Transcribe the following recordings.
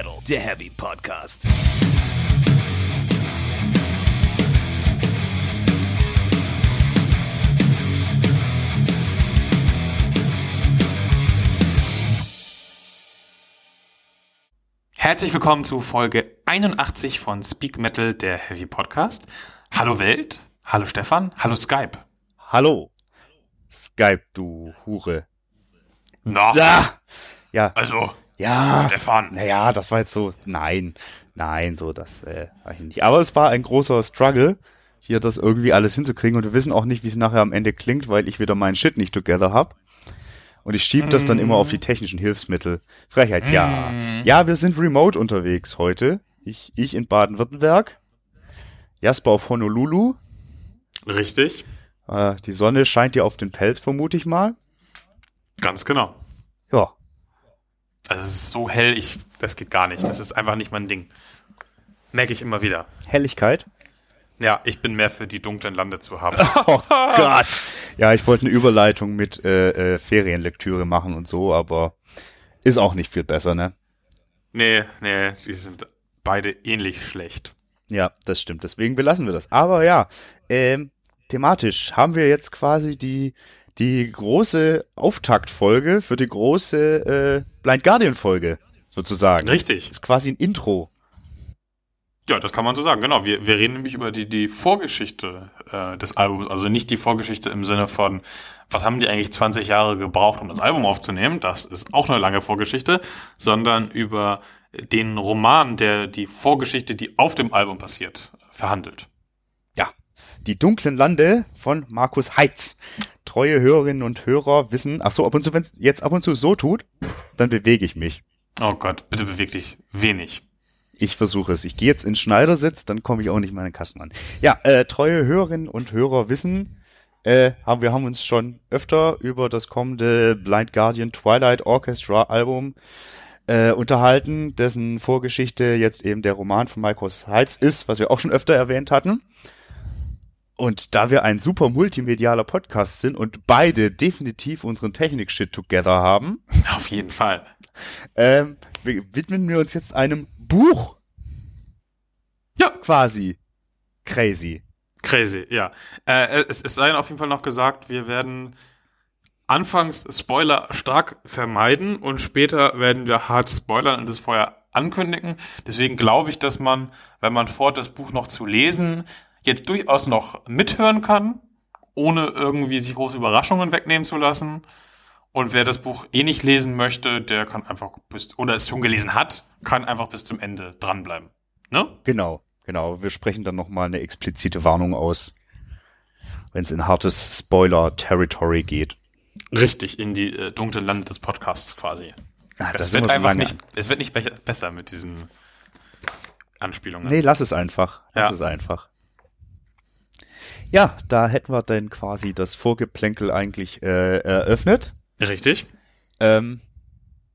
Metal, der Heavy Podcast. Herzlich willkommen zu Folge 81 von Speak Metal, der Heavy Podcast. Hallo Welt, hallo Stefan, hallo Skype. Hallo. Skype, du Hure. Na, Da! Ja, also, ja. Stefan. Naja, das war jetzt so, nein, nein, so, das äh, war ich nicht. Aber es war ein großer Struggle, hier das irgendwie alles hinzukriegen und wir wissen auch nicht, wie es nachher am Ende klingt, weil ich wieder meinen Shit nicht together hab. Und ich schieb das dann immer auf die technischen Hilfsmittel. Frechheit, ja. Ja, wir sind remote unterwegs heute. Ich, ich in Baden-Württemberg. Jasper auf Honolulu. Richtig, Äh, die Sonne scheint dir auf den Pelz, vermute ich mal. ganz genau. Ja, Also es ist so hell, ich, das geht gar nicht. Das ist einfach nicht mein Ding. Merke ich immer wieder. Helligkeit. Ja, ich bin mehr für die dunklen Lande zu haben. Oh Gott. Ja, ich wollte eine Überleitung mit äh, äh, Ferienlektüre machen und so, aber ist auch nicht viel besser, ne? nee, nee, die sind beide ähnlich schlecht. Ja, das stimmt. Deswegen belassen wir das. Aber ja, ähm, thematisch haben wir jetzt quasi die die große Auftaktfolge für die große äh, Blind Guardian Folge sozusagen. Richtig. Ist quasi ein Intro. Ja, das kann man so sagen, genau. Wir, wir reden nämlich über die, die Vorgeschichte äh, des Albums. Also nicht die Vorgeschichte im Sinne von, was haben die eigentlich 20 Jahre gebraucht, um das Album aufzunehmen? Das ist auch eine lange Vorgeschichte, sondern über den Roman, der die Vorgeschichte, die auf dem Album passiert, verhandelt. Die dunklen Lande von Markus Heitz. Treue Hörerinnen und Hörer wissen, ach so, ab und zu, wenn es jetzt ab und zu so tut, dann bewege ich mich. Oh Gott, bitte beweg dich wenig. Ich versuche es. Ich gehe jetzt in Schneidersitz, dann komme ich auch nicht mehr in den Kasten an. Ja, äh, treue Hörerinnen und Hörer wissen, äh, haben, wir haben uns schon öfter über das kommende Blind Guardian Twilight Orchestra Album äh, unterhalten, dessen Vorgeschichte jetzt eben der Roman von Markus Heitz ist, was wir auch schon öfter erwähnt hatten. Und da wir ein super multimedialer Podcast sind und beide definitiv unseren Technik-Shit together haben, Auf jeden Fall. ähm, widmen wir uns jetzt einem Buch. Ja. Quasi. Crazy. Crazy, ja. Äh, es, es sei auf jeden Fall noch gesagt, wir werden anfangs Spoiler stark vermeiden und später werden wir hart spoilern und das vorher ankündigen. Deswegen glaube ich, dass man, wenn man vorhat, das Buch noch zu lesen, jetzt durchaus noch mithören kann, ohne irgendwie sich große Überraschungen wegnehmen zu lassen. Und wer das Buch eh nicht lesen möchte, der kann einfach bis, oder es schon gelesen hat, kann einfach bis zum Ende dranbleiben. Ne? Genau, genau. Wir sprechen dann nochmal eine explizite Warnung aus, wenn es in hartes Spoiler-Territory geht. Richtig, in die äh, dunklen Lande des Podcasts quasi. Das Es wird einfach nicht, es wird nicht be besser mit diesen Anspielungen. Nee, lass es einfach. Lass Ja. es einfach. Ja, da hätten wir dann quasi das Vorgeplänkel eigentlich äh, eröffnet. Richtig. Ähm,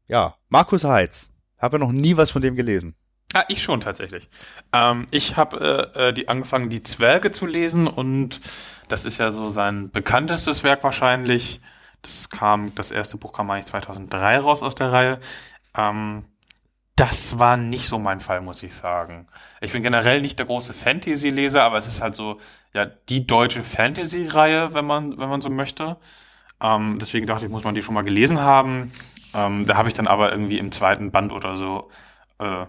ja, Markus Heitz. Habe noch nie was von dem gelesen. Ah, ich schon tatsächlich. Ähm, ich habe äh, äh, die angefangen, die Zwerge zu lesen und das ist ja so sein bekanntestes Werk wahrscheinlich. Das kam, das erste Buch kam eigentlich 2003 raus aus der Reihe. Ähm, das war nicht so mein Fall, muss ich sagen. Ich bin generell nicht der große Fantasy-Leser, aber es ist halt so, ja, die deutsche Fantasy-Reihe, wenn man, wenn man so möchte. Ähm, deswegen dachte ich, muss man die schon mal gelesen haben. Ähm, da habe ich dann aber irgendwie im zweiten Band oder so, äh,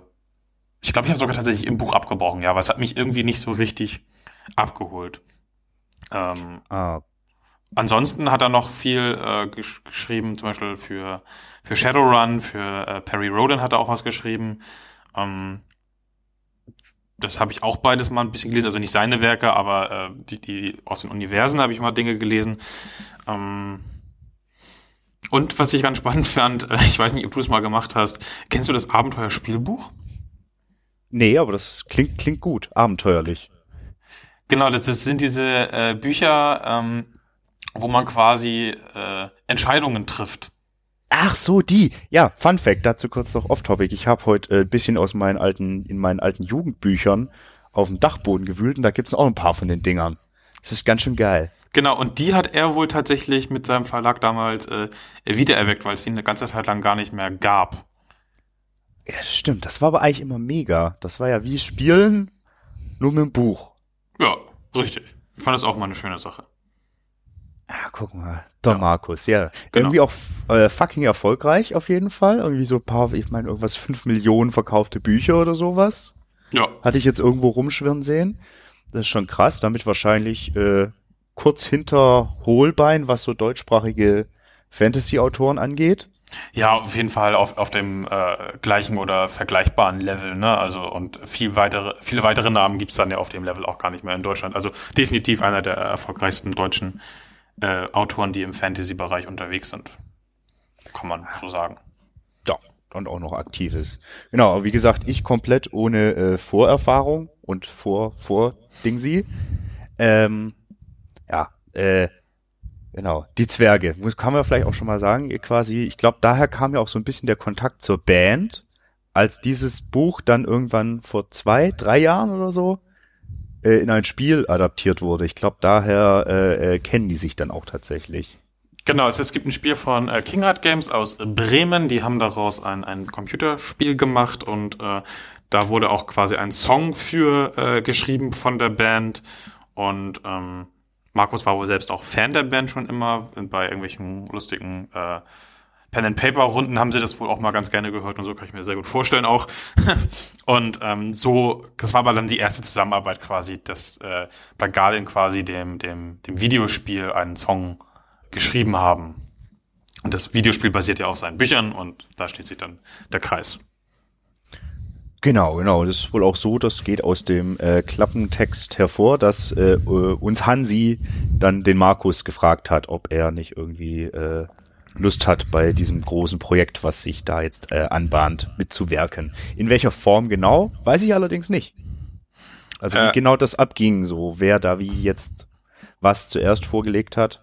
ich glaube, ich habe sogar tatsächlich im Buch abgebrochen, ja, aber es hat mich irgendwie nicht so richtig abgeholt. Ähm, Ah, Ansonsten hat er noch viel äh, gesch geschrieben, zum Beispiel für, für Shadowrun, für äh, Perry Roden hat er auch was geschrieben. Ähm, das habe ich auch beides mal ein bisschen gelesen, also nicht seine Werke, aber äh, die, die aus den Universen habe ich mal Dinge gelesen. Ähm, und was ich ganz spannend fand, äh, ich weiß nicht, ob du es mal gemacht hast, kennst du das Abenteuerspielbuch? nee, aber das klingt, klingt gut. Abenteuerlich. Genau, das, das sind diese äh, Bücher, ähm, wo man quasi äh, Entscheidungen trifft. Ach so, die. Ja, Fun Fact, dazu kurz noch off-topic. Ich habe heute äh, ein bisschen aus meinen alten, in meinen alten Jugendbüchern auf dem Dachboden gewühlt und da gibt's auch ein paar von den Dingern. Das ist ganz schön geil. Genau, und die hat er wohl tatsächlich mit seinem Verlag damals äh, wiedererweckt, weil es die eine ganze Zeit lang gar nicht mehr gab. Ja, das stimmt. Das war aber eigentlich immer mega. Das war ja wie Spielen, nur mit dem Buch. Ja, richtig. Ich fand das auch mal eine schöne Sache. Ja, guck mal. Der Ja. Markus, ja. Genau. Irgendwie auch äh, fucking erfolgreich auf jeden Fall. Irgendwie so ein paar, ich meine, irgendwas fünf Millionen verkaufte Bücher oder sowas. Ja, Hatte ich jetzt irgendwo rumschwirren sehen. Das ist schon krass. Damit wahrscheinlich äh, kurz hinter Holbein, was so deutschsprachige Fantasy-Autoren angeht. Ja, auf jeden Fall auf, auf dem äh, gleichen oder vergleichbaren Level, ne? Also und viel weitere, viele weitere Namen gibt's dann ja auf dem Level auch gar nicht mehr in Deutschland. Also definitiv einer der erfolgreichsten deutschen äh, Autoren, die im Fantasy-Bereich unterwegs sind. Kann man so sagen. Ja, und auch noch aktiv ist. Genau, wie gesagt, ich komplett ohne äh, Vorerfahrung und vor, vor Dingsi. Ähm, ja, äh, genau, die Zwerge. Muss, kann man vielleicht auch schon mal sagen, quasi, ich glaube, daher kam ja auch so ein bisschen der Kontakt zur Band, als dieses Buch dann irgendwann vor zwei, drei Jahren oder so äh, in ein Spiel adaptiert wurde. Ich glaube, daher äh, äh, kennen die sich dann auch tatsächlich. Genau, also es gibt ein Spiel von äh, King Art Games aus Bremen, die haben daraus ein, ein Computerspiel gemacht und äh, da wurde auch quasi ein Song für äh, geschrieben von der Band und ähm, Markus war wohl selbst auch Fan der Band schon immer. Bei irgendwelchen lustigen äh, Pen-and-Paper-Runden haben sie das wohl auch mal ganz gerne gehört und so kann ich mir sehr gut vorstellen auch. und ähm, so, das war aber dann die erste Zusammenarbeit quasi, dass äh, Black Guardian quasi dem, dem, dem Videospiel einen Song geschrieben haben. Und das Videospiel basiert ja auf seinen Büchern und da schließt sich dann der Kreis. Genau, genau. Das ist wohl auch so, das geht aus dem äh, Klappentext hervor, dass äh, äh, uns Hansi dann den Markus gefragt hat, ob er nicht irgendwie äh, Lust hat, bei diesem großen Projekt, was sich da jetzt äh, anbahnt, mitzuwirken. In welcher Form genau, weiß ich allerdings nicht. Also wie Äh. genau das abging, so wer da wie jetzt was zuerst vorgelegt hat.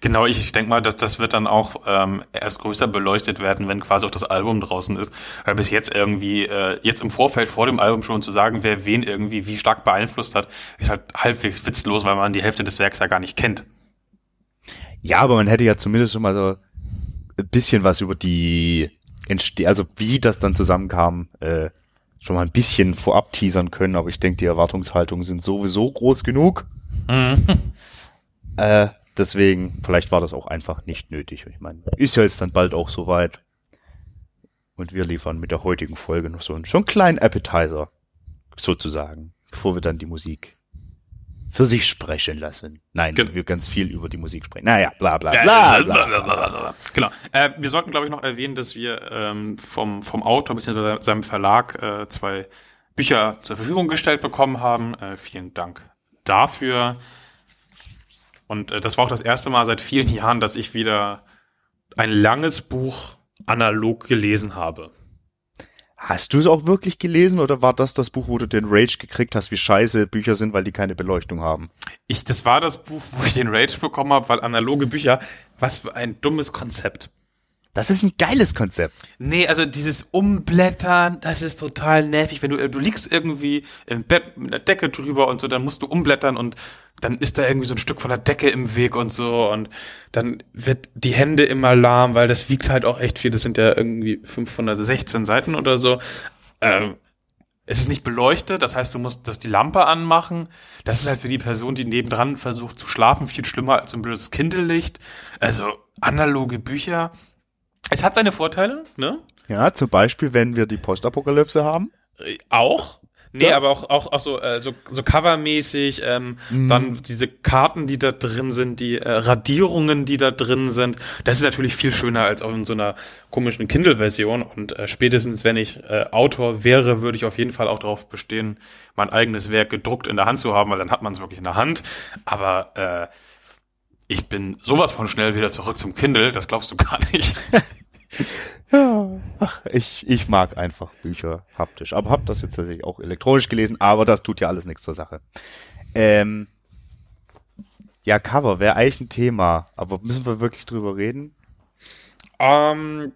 Genau, ich, ich denke mal, dass das wird dann auch ähm, erst größer beleuchtet werden, wenn quasi auch das Album draußen ist. Weil bis jetzt irgendwie, äh, jetzt im Vorfeld vor dem Album schon zu sagen, wer wen irgendwie wie stark beeinflusst hat, ist halt halbwegs witzlos, weil man die Hälfte des Werks ja gar nicht kennt. Ja, aber man hätte ja zumindest schon mal so ein bisschen was über die Entste also wie das dann zusammenkam, äh, schon mal ein bisschen vorab teasern können, aber ich denke, die Erwartungshaltungen sind sowieso groß genug. Äh, deswegen, vielleicht war das auch einfach nicht nötig. Ich meine, ist ja jetzt dann bald auch soweit. Und wir liefern mit der heutigen Folge noch so einen, schon einen kleinen Appetizer, sozusagen, bevor wir dann die Musik für sich sprechen lassen. Nein, Gen- wir ganz viel über die Musik sprechen. Naja, bla bla bla. bla, bla. Genau. Äh, wir sollten, glaube ich, noch erwähnen, dass wir ähm, vom, vom Autor bzw. seinem Verlag äh, zwei Bücher zur Verfügung gestellt bekommen haben. Äh, vielen Dank dafür. Und äh, das war auch das erste Mal seit vielen Jahren, dass ich wieder ein langes Buch analog gelesen habe. Hast du es auch wirklich gelesen oder war das das Buch, wo du den Rage gekriegt hast, wie scheiße Bücher sind, weil die keine Beleuchtung haben? Ich, das war das Buch, wo ich den Rage bekommen habe, weil analoge Bücher, was für ein dummes Konzept. Das ist ein geiles Konzept. Nee, also dieses Umblättern, das ist total nervig. Wenn du, du liegst irgendwie im Bett mit der Decke drüber und so, dann musst du umblättern und dann ist da irgendwie so ein Stück von der Decke im Weg und so und dann wird die Hände immer lahm, weil das wiegt halt auch echt viel. Das sind ja irgendwie 516 Seiten oder so. Ähm, es ist nicht beleuchtet, das heißt, du musst das die Lampe anmachen. Das ist halt für die Person, die nebendran versucht zu schlafen, viel schlimmer als ein blödes Kindelicht. Also analoge Bücher. Es hat seine Vorteile, ne? Ja, zum Beispiel, wenn wir die Postapokalypse haben. Äh, Auch. Nee, Ja. aber auch, auch, auch so, äh, so, so covermäßig, ähm, dann diese Karten, die da drin sind, die äh, Radierungen, die da drin sind. Das ist natürlich viel schöner als auch in so einer komischen Kindle-Version. Und äh, spätestens, wenn ich äh, Autor wäre, würde ich auf jeden Fall auch darauf bestehen, mein eigenes Werk gedruckt in der Hand zu haben, weil dann hat man es wirklich in der Hand. Aber äh, ich bin sowas von schnell wieder zurück zum Kindle, das glaubst du gar nicht. Ja. Ach, ich, ich mag einfach Bücher haptisch. Aber hab das jetzt tatsächlich auch elektronisch gelesen, aber das tut ja alles nichts zur Sache. Ähm, ja, Cover wäre eigentlich ein Thema, aber müssen wir wirklich drüber reden? Ähm,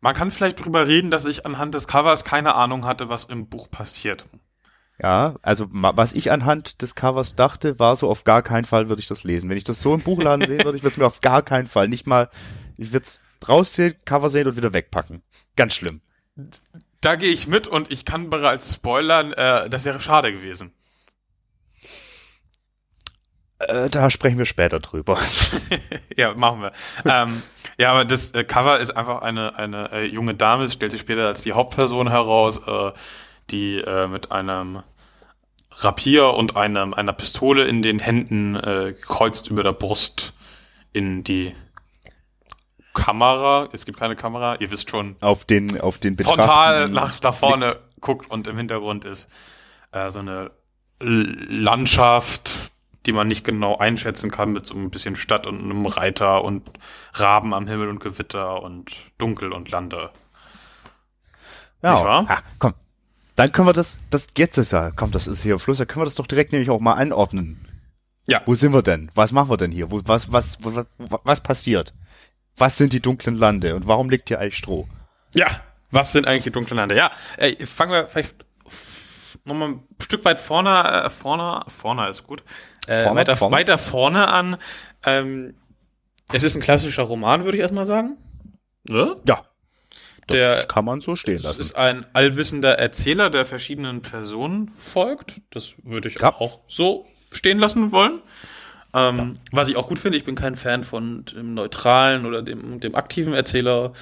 man kann vielleicht drüber reden, dass ich anhand des Covers keine Ahnung hatte, was im Buch passiert. Ja, also was ich anhand des Covers dachte, war so, auf gar keinen Fall würde ich das lesen. Wenn ich das so im Buchladen sehen würde, ich würde es mir auf gar keinen Fall, nicht mal, ich würde es raussehen, Cover sehen und wieder wegpacken. Ganz schlimm. Da gehe ich mit und ich kann bereits spoilern, äh, das wäre schade gewesen. Äh, da sprechen wir später drüber. ja, machen wir. ähm, ja, aber das äh, Cover ist einfach eine, eine äh, junge Dame, es stellt sich später als die Hauptperson heraus, äh, die mit einem Rapier und einem, einer Pistole in den Händen äh, kreuzt über der Brust in die Kamera. Es gibt keine Kamera, ihr wisst schon. Auf den, auf den Frontal nach, nach vorne Licht. guckt und im Hintergrund ist äh, so eine Landschaft, die man nicht genau einschätzen kann, mit so ein bisschen Stadt und einem Reiter und Raben am Himmel und Gewitter und Dunkel und Lande. Ja? Ah, komm. Dann können wir das, das jetzt ist ja, komm, das ist hier Fluss, da können wir das doch direkt nämlich auch mal anordnen. Ja. Wo sind wir denn? Was machen wir denn hier? Wo, was, was, was, was passiert? Was sind die dunklen Lande und warum liegt hier eigentlich Stroh? Ja, was sind eigentlich die dunklen Lande? Ja, äh, fangen wir vielleicht nochmal ein Stück weit vorne, äh, vorne, vorne ist gut, äh, vorne, weiter, vorne? weiter vorne an. Ähm, es ist ein klassischer Roman, würde ich erstmal sagen. Ne? Ja. Der, kann man so stehen lassen. Es ist ein allwissender Erzähler, der verschiedenen Personen folgt. Das würde ich ja. auch so stehen lassen wollen. Ähm, ja. Was ich auch gut finde, ich bin kein Fan von dem neutralen oder dem, dem aktiven Erzähler.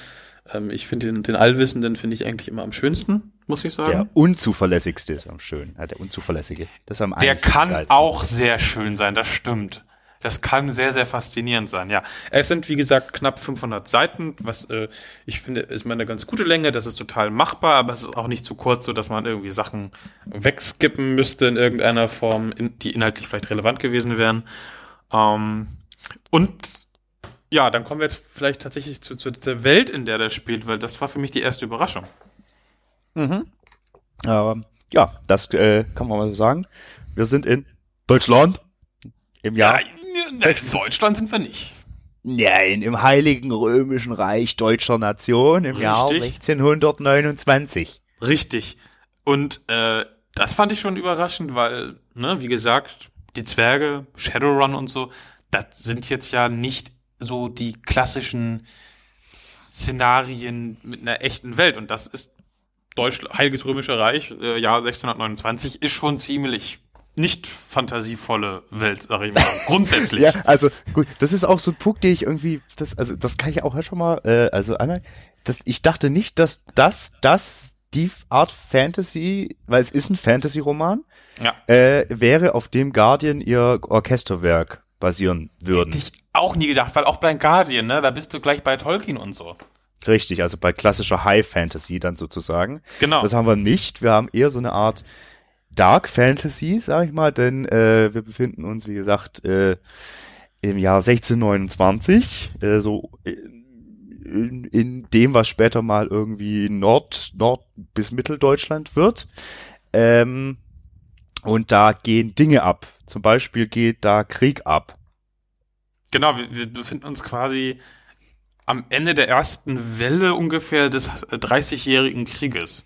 Ähm, ich finde den, den Allwissenden finde ich eigentlich immer am schönsten, muss ich sagen. Der unzuverlässigste ist am schönen. Ja, der unzuverlässige. Das ist am Der kann auch sehr schön sein, das stimmt. Das kann sehr, sehr faszinierend sein, ja. Es sind, wie gesagt, knapp 500 Seiten, was äh, ich finde, ist mal eine ganz gute Länge. Das ist total machbar, aber es ist auch nicht zu kurz, so dass man irgendwie Sachen wegskippen müsste in irgendeiner Form, in, die inhaltlich vielleicht relevant gewesen wären. Ähm, und ja, dann kommen wir jetzt vielleicht tatsächlich zu, zu der Welt, in der der spielt, weil das war für mich die erste Überraschung. Mhm. Ähm, ja, das äh, kann man mal so sagen. Wir sind in Deutschland im Jahr. Ja, in Deutschland sind wir nicht. Nein, im Heiligen Römischen Reich deutscher Nation im Richtig. Jahr 1629. Richtig. Und äh, das fand ich schon überraschend, weil, ne, wie gesagt, die Zwerge, Shadowrun und so, das sind jetzt ja nicht so die klassischen Szenarien mit einer echten Welt. Und das ist Deutsch, Heiliges Römische Reich, äh, Jahr 1629, ist schon ziemlich nicht fantasievolle Welt, sag ich mal, grundsätzlich. ja, also gut, das ist auch so ein Punkt, den ich irgendwie, das, also das kann ich auch schon mal, äh, also Anna, das, ich dachte nicht, dass das, das die Art Fantasy, weil es ist ein Fantasy-Roman, ja. äh, wäre, auf dem Guardian ihr Orchesterwerk basieren würden. Hätte ich auch nie gedacht, weil auch bei Guardian, ne, da bist du gleich bei Tolkien und so. Richtig, also bei klassischer High Fantasy dann sozusagen. Genau. Das haben wir nicht. Wir haben eher so eine Art Dark Fantasy, sag ich mal, denn äh, wir befinden uns, wie gesagt, äh, im Jahr 1629, äh, so in, in dem, was später mal irgendwie Nord, Nord bis Mitteldeutschland wird. Ähm, und da gehen Dinge ab. Zum Beispiel geht da Krieg ab. Genau, wir, wir befinden uns quasi am Ende der ersten Welle ungefähr des 30-jährigen Krieges.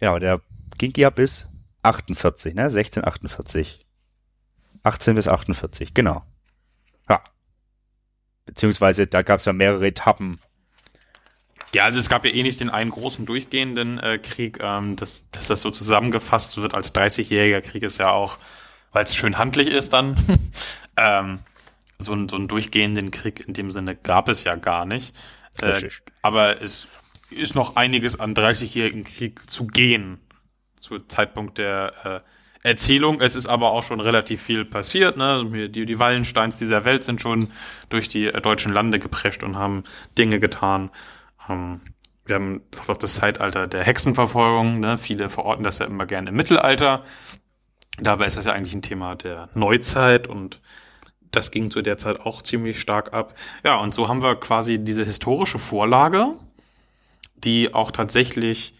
Ja, der ging ja bis 48, ne? 1648. 18 bis 48, genau. Ja. Beziehungsweise da gab es ja mehrere Etappen. Ja, also es gab ja eh nicht den einen großen durchgehenden äh, Krieg. Ähm, dass, dass das so zusammengefasst wird als 30-jähriger Krieg ist ja auch, weil es schön handlich ist dann. ähm, so, ein, so einen durchgehenden Krieg in dem Sinne gab es ja gar nicht. Äh, aber es ist noch einiges an 30-jährigen Krieg zu gehen zu Zeitpunkt der äh, Erzählung. Es ist aber auch schon relativ viel passiert. Ne? Die, die Wallensteins dieser Welt sind schon durch die äh, deutschen Lande geprescht und haben Dinge getan. Ähm, wir haben auch das Zeitalter der Hexenverfolgung. Ne? Viele verorten das ja immer gerne im Mittelalter. Dabei ist das ja eigentlich ein Thema der Neuzeit und das ging zu der Zeit auch ziemlich stark ab. Ja, und so haben wir quasi diese historische Vorlage, die auch tatsächlich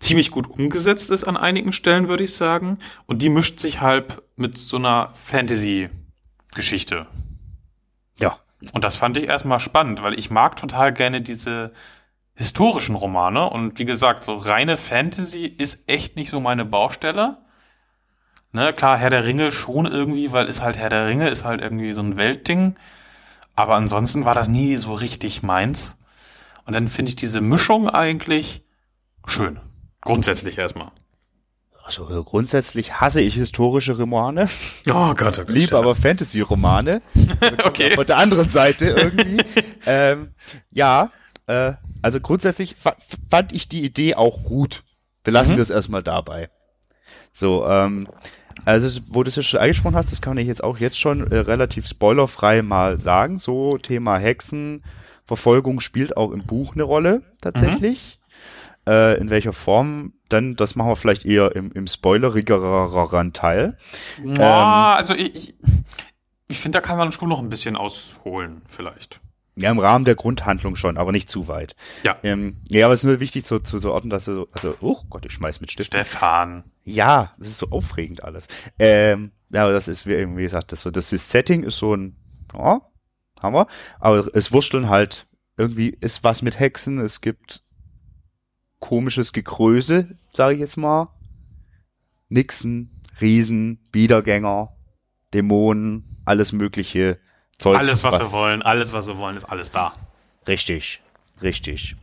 ziemlich gut umgesetzt ist an einigen Stellen, würde ich sagen. Und die mischt sich halt mit so einer Fantasy-Geschichte. Ja. Und das fand ich erstmal spannend, weil ich mag total gerne diese historischen Romane. Und wie gesagt, so reine Fantasy ist echt nicht so meine Baustelle. Ne, klar, Herr der Ringe schon irgendwie, weil ist halt Herr der Ringe, ist halt irgendwie so ein Weltding. Aber ansonsten war das nie so richtig meins. Und dann finde ich diese Mischung eigentlich schön. Grundsätzlich erstmal. Also äh, grundsätzlich hasse ich historische Romane, Oh Gott, oh Gott. liebe aber Fantasy-Romane. Okay. Von der anderen Seite irgendwie. ähm, ja, äh, also grundsätzlich fa fand ich die Idee auch gut. Wir lassen Mhm. das erstmal dabei. So, ähm, also wo du es ja schon angesprochen hast, das kann ich jetzt auch jetzt schon äh, relativ spoilerfrei mal sagen. So Thema Hexenverfolgung spielt auch im Buch eine Rolle tatsächlich. Äh, in welcher Form? Dann, das machen wir vielleicht eher im, im spoilerigeren Teil. Ja, also ich, ich, ich finde, da kann man schon noch ein bisschen ausholen, vielleicht. Ja, im Rahmen der Grundhandlung schon, aber nicht zu weit. Ja. Ähm, ja, aber es ist nur wichtig zu, zu, zu orten, dass du, also, oh Gott, ich schmeiß mit Stift. Stefan. Ja, das ist so aufregend alles. Ähm, ja, aber das ist, wie wie gesagt, das, das ist Setting ist so ein, ja, haben wir. Aber es wursteln halt, irgendwie ist was mit Hexen, es gibt komisches Gekröse, sage ich jetzt mal. Nixen, Riesen, Wiedergänger, Dämonen, alles mögliche Zeugs. Alles, was, sie wollen, alles, was sie wollen, ist alles da. Richtig, richtig.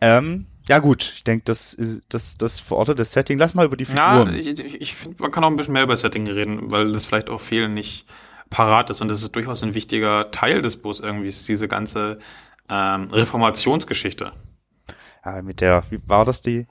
Ähm, ja gut, ich denke, das, äh, das, das verortet das Setting. Lass mal über die Ja, Figuren. ich, ich, ich finde, man kann auch ein bisschen mehr über Setting reden, weil das vielleicht auch vielen nicht parat ist und das ist durchaus ein wichtiger Teil des Buchs irgendwie, ist diese ganze ähm, Reformationsgeschichte. ja, mit der, wie war das die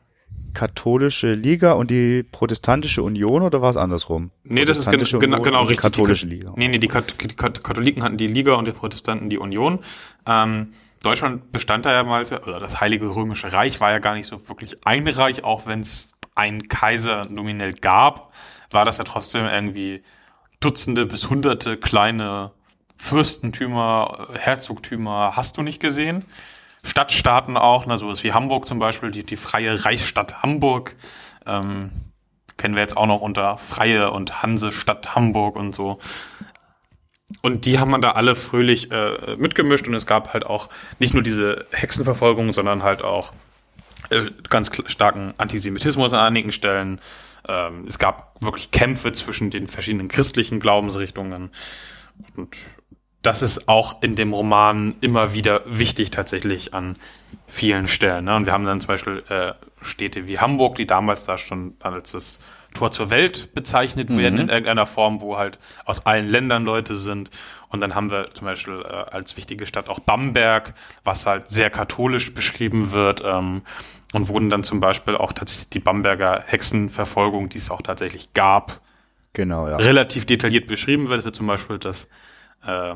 katholische Liga und die protestantische Union oder war es andersrum? Nee, das ist gen genau, genau und die richtig. Katholische die, Liga. Nee, nee, die, Kat die Kat Katholiken hatten die Liga und die Protestanten die Union. Ähm, Deutschland bestand da ja mal, oder das Heilige Römische Reich war ja gar nicht so wirklich ein Reich, auch wenn es einen Kaiser nominell gab, war das ja trotzdem irgendwie Dutzende bis Hunderte kleine Fürstentümer, Herzogtümer, hast du nicht gesehen? Stadtstaaten auch, na, sowas wie Hamburg zum Beispiel, die, die freie Reichsstadt Hamburg. Ähm, kennen wir jetzt auch noch unter Freie und Hansestadt Hamburg und so. Und die haben man da alle fröhlich äh, mitgemischt und es gab halt auch nicht nur diese Hexenverfolgung, sondern halt auch äh, ganz starken Antisemitismus an einigen Stellen. Ähm, es gab wirklich Kämpfe zwischen den verschiedenen christlichen Glaubensrichtungen. Und das ist auch in dem Roman immer wieder wichtig tatsächlich an vielen Stellen. Ne? Und wir haben dann zum Beispiel äh, Städte wie Hamburg, die damals da schon als das Tor zur Welt bezeichnet werden in irgendeiner Form, wo halt aus allen Ländern Leute sind. Und dann haben wir zum Beispiel äh, als wichtige Stadt auch Bamberg, was halt sehr katholisch beschrieben wird. Ähm, und wurden dann zum Beispiel auch tatsächlich die Bamberger Hexenverfolgung, die es auch tatsächlich gab, Genau, ja. relativ detailliert beschrieben wird, wird zum Beispiel das, äh,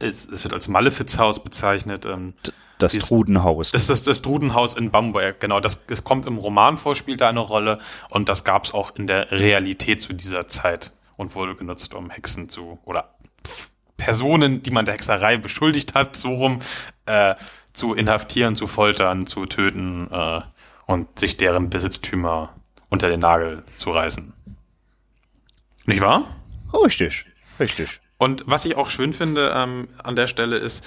es, es wird als Malefizhaus bezeichnet. Ähm, Das dies- Trudenhaus. das ist das Drudenhaus in Bamberg, genau. Das, das kommt im Roman vor, spielt da eine Rolle und das gab es auch in der Realität zu dieser Zeit und wurde genutzt, um Hexen zu oder pf, Personen, die man der Hexerei beschuldigt hat, so rum äh, zu inhaftieren, zu foltern, zu töten äh, und sich deren Besitztümer unter den Nagel zu reißen. Nicht wahr? richtig, richtig. Und was ich auch schön finde ähm, an der Stelle ist,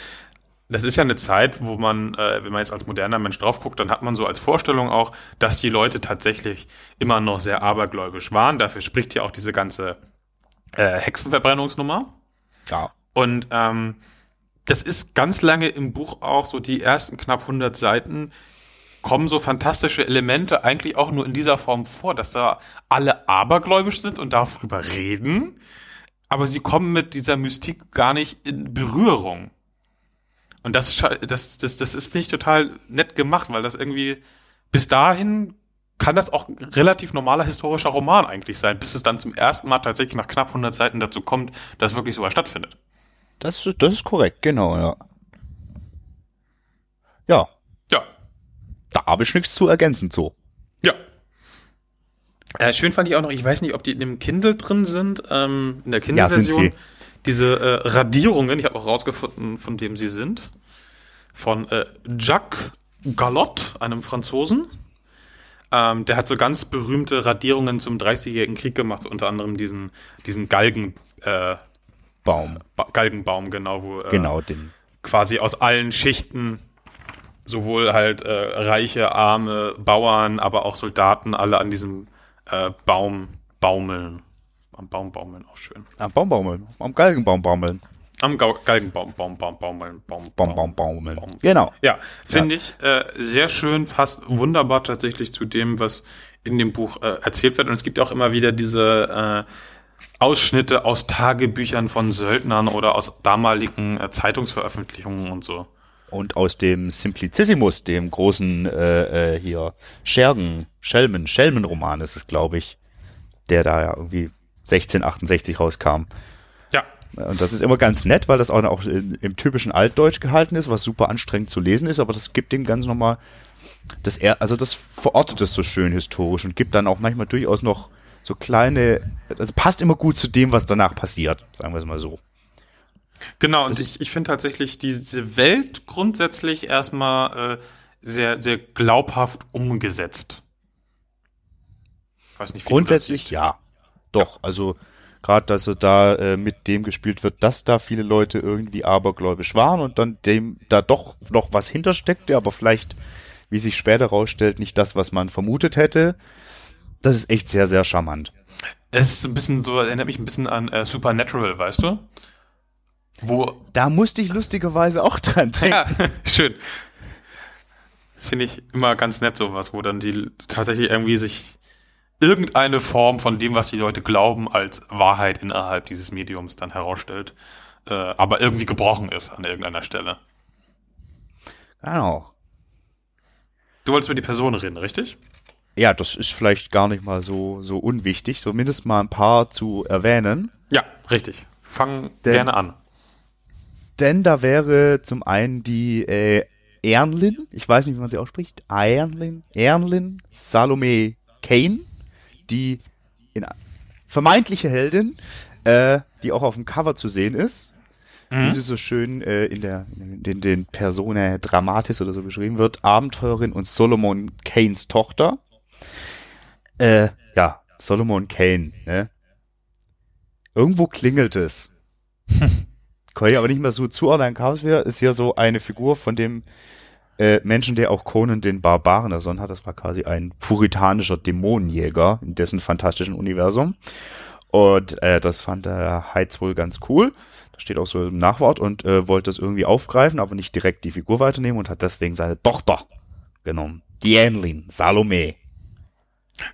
das ist ja eine Zeit, wo man, äh, wenn man jetzt als moderner Mensch drauf guckt, dann hat man so als Vorstellung auch, dass die Leute tatsächlich immer noch sehr abergläubisch waren. Dafür spricht ja auch diese ganze äh, Hexenverbrennungsnummer. Ja. Und ähm, das ist ganz lange im Buch auch so die ersten knapp 100 Seiten kommen so fantastische Elemente eigentlich auch nur in dieser Form vor, dass da alle abergläubisch sind und darüber reden, aber sie kommen mit dieser Mystik gar nicht in Berührung. Und das, das, das, das ist, finde ich, total nett gemacht, weil das irgendwie bis dahin kann das auch ein relativ normaler historischer Roman eigentlich sein, bis es dann zum ersten Mal tatsächlich nach knapp 100 Seiten dazu kommt, dass wirklich sowas stattfindet. Das, ist- das ist korrekt, genau, ja. Ja, Ja, da habe ich nichts zu ergänzen so. Ja. Äh, schön fand ich auch noch, ich weiß nicht, ob die in dem Kindle drin sind, ähm, in der Ja, Kindle-Version. sie. diese äh, Radierungen, ich habe auch rausgefunden, von dem sie sind. Von äh, Jacques Galot, einem Franzosen. Ähm, der hat so ganz berühmte Radierungen zum 30-jährigen Krieg gemacht, so unter anderem diesen, diesen Galgen, äh, Baum. ba Galgenbaum, genau, wo äh, Genau, den. quasi aus allen Schichten sowohl halt äh, reiche, arme Bauern, aber auch Soldaten alle an diesem äh, Baum baumeln. Am Baum baumeln, auch schön. Am Baum baumeln, am Galgenbaum baumeln. Am Ga Galgenbaum, Baum, Baum, Baumeln, Baum, Baum, Baum, baum Baum. Genau. Ja, finde ja. ich äh, sehr schön, passt wunderbar tatsächlich zu dem, was in dem Buch äh, erzählt wird. Und es gibt auch immer wieder diese äh, Ausschnitte aus Tagebüchern von Söldnern oder aus damaligen äh, Zeitungsveröffentlichungen und so. Und aus dem Simplicissimus, dem großen äh, äh, hier Schergen, Schelmen, Schelmenroman ist es, glaube ich, der da ja irgendwie 1668 rauskam. Ja. Und das ist immer ganz nett, weil das auch, auch im typischen Altdeutsch gehalten ist, was super anstrengend zu lesen ist, aber das gibt dem ganz nochmal, das er, also das verortet es so schön historisch und gibt dann auch manchmal durchaus noch so kleine, also passt immer gut zu dem, was danach passiert, sagen wir es mal so. Genau, und ich, ich finde tatsächlich diese Welt grundsätzlich erstmal äh, sehr, sehr glaubhaft umgesetzt. Ich weiß nicht, wie Grundsätzlich ja. Doch, also gerade, dass er da äh, mit dem gespielt wird, dass da viele Leute irgendwie abergläubisch waren und dann dem da doch noch was hintersteckte, aber vielleicht, wie sich später rausstellt, nicht das, was man vermutet hätte. Das ist echt sehr, sehr charmant. Es ist ein bisschen so, erinnert mich ein bisschen an äh, Supernatural, weißt du? Wo. Da musste ich lustigerweise auch dran denken. Ja, schön. Das finde ich immer ganz nett, sowas, wo dann die tatsächlich irgendwie sich irgendeine Form von dem, was die Leute glauben, als Wahrheit innerhalb dieses Mediums dann herausstellt, äh, aber irgendwie gebrochen ist an irgendeiner Stelle. Genau. Du wolltest über die Person reden, richtig? Ja, das ist vielleicht gar nicht mal so, so unwichtig, zumindest mal ein paar zu erwähnen. Ja, richtig. Fang denn, gerne an. Denn da wäre zum einen die äh, Ernlin, ich weiß nicht, wie man sie ausspricht, Ernlin, Ernlin Salome Kane, die in, vermeintliche Heldin, äh, die auch auf dem Cover zu sehen ist. Mhm. Wie sie so schön äh, in der in den, den Persona Dramatis oder so beschrieben wird, Abenteurerin und Solomon Kanes Tochter. Äh, ja, Solomon Kane, ne? Irgendwo klingelt es. Kann ich aber nicht mehr so zuordnen. Chaos ist ja so eine Figur von dem äh, Menschen, der auch Conan den Barbaren ersonnen hat. Das war quasi ein puritanischer Dämonenjäger in dessen fantastischen Universum. Und äh, das fand der Heiz wohl ganz cool. Da steht auch so im Nachwort und äh, wollte das irgendwie aufgreifen, aber nicht direkt die Figur weiternehmen und hat deswegen seine Tochter genommen. Dianlin, Salome.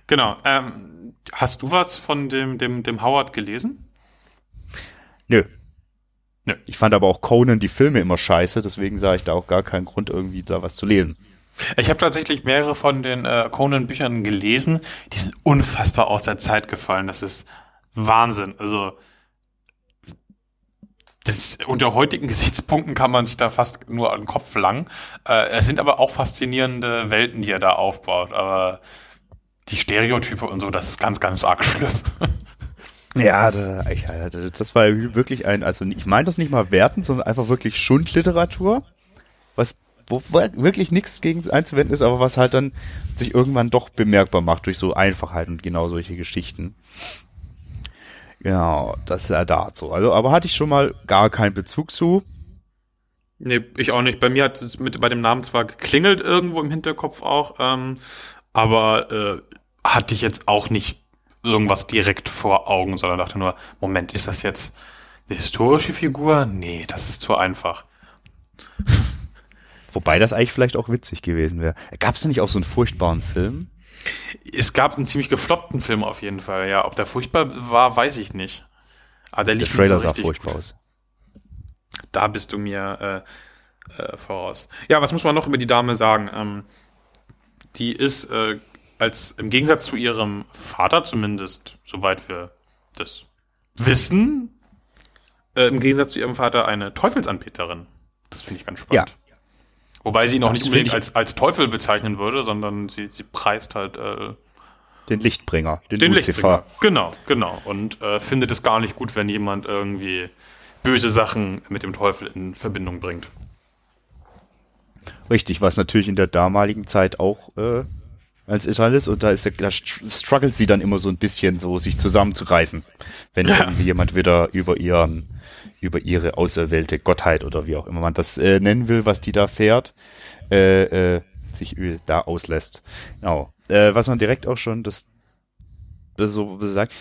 Genau. Ähm, hast du was von dem, dem, dem Howard gelesen? Nö. Nö. Ich fand aber auch Conan die Filme immer scheiße, deswegen sah ich da auch gar keinen Grund, irgendwie da was zu lesen. Ich habe tatsächlich mehrere von den äh, Conan-Büchern gelesen. Die sind unfassbar aus der Zeit gefallen. Das ist Wahnsinn. Also das, unter heutigen Gesichtspunkten kann man sich da fast nur an den Kopf langen. Äh, es sind aber auch faszinierende Welten, die er da aufbaut. Aber die Stereotype und so, das ist ganz, ganz arg schlimm. Ja, das war wirklich ein, also ich meine das nicht mal wertend, sondern einfach wirklich Schundliteratur, was wo wirklich nichts gegen einzuwenden ist, aber was halt dann sich irgendwann doch bemerkbar macht durch so Einfachheit und genau solche Geschichten. Genau, das ist ja dazu. Also, aber hatte ich schon mal gar keinen Bezug zu. Nee, ich auch nicht. Bei mir hat es mit bei dem Namen zwar geklingelt irgendwo im Hinterkopf auch, ähm, aber äh, hatte ich jetzt auch nicht irgendwas direkt vor Augen, sondern dachte nur, Moment, ist das jetzt eine historische Figur? Nee, das ist zu einfach. Wobei das eigentlich vielleicht auch witzig gewesen wäre. Gab es da nicht auch so einen furchtbaren Film? Es gab einen ziemlich gefloppten Film auf jeden Fall, ja. Ob der furchtbar war, weiß ich nicht. Aber der lief der Trailer nicht so sah furchtbar aus. Da bist du mir äh, äh, voraus. Ja, was muss man noch über die Dame sagen? Ähm, die ist äh, als im Gegensatz zu ihrem Vater zumindest, soweit wir das wissen, äh, im Gegensatz zu ihrem Vater eine Teufelsanbeterin. Das finde ich ganz spannend. Ja. Wobei sie ihn auch nicht unbedingt als, als Teufel bezeichnen würde, sondern sie, sie preist halt äh, den Lichtbringer, den, den Lichtbringer. Genau, genau. Und äh, findet es gar nicht gut, wenn jemand irgendwie böse Sachen mit dem Teufel in Verbindung bringt. Richtig, was natürlich in der damaligen Zeit auch äh, als Israelis und da ist da struggelt sie dann immer so ein bisschen so, sich zusammenzureißen, wenn ja. irgendwie jemand wieder über ihren, über ihre auserwählte Gottheit oder wie auch immer man das äh, nennen will, was die da fährt, äh, äh, sich da auslässt. Genau. Äh, was man direkt auch schon das, das so sagt,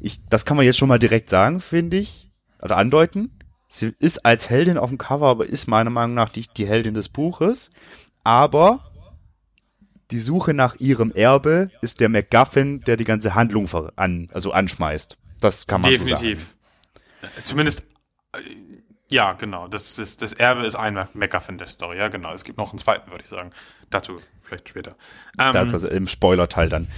ich, das kann man jetzt schon mal direkt sagen, finde ich, oder andeuten. Sie ist als Heldin auf dem Cover, aber ist meiner Meinung nach nicht die Heldin des Buches. Aber die Suche nach ihrem Erbe ist der MacGuffin, der die ganze Handlung an, also anschmeißt. Das kann man Definitiv. So Zumindest, äh, ja, genau. Das, das, das Erbe ist ein MacGuffin der Story. Ja, genau. Es gibt noch einen zweiten, würde ich sagen. Dazu vielleicht später. Ähm, das also im Spoiler-Teil dann.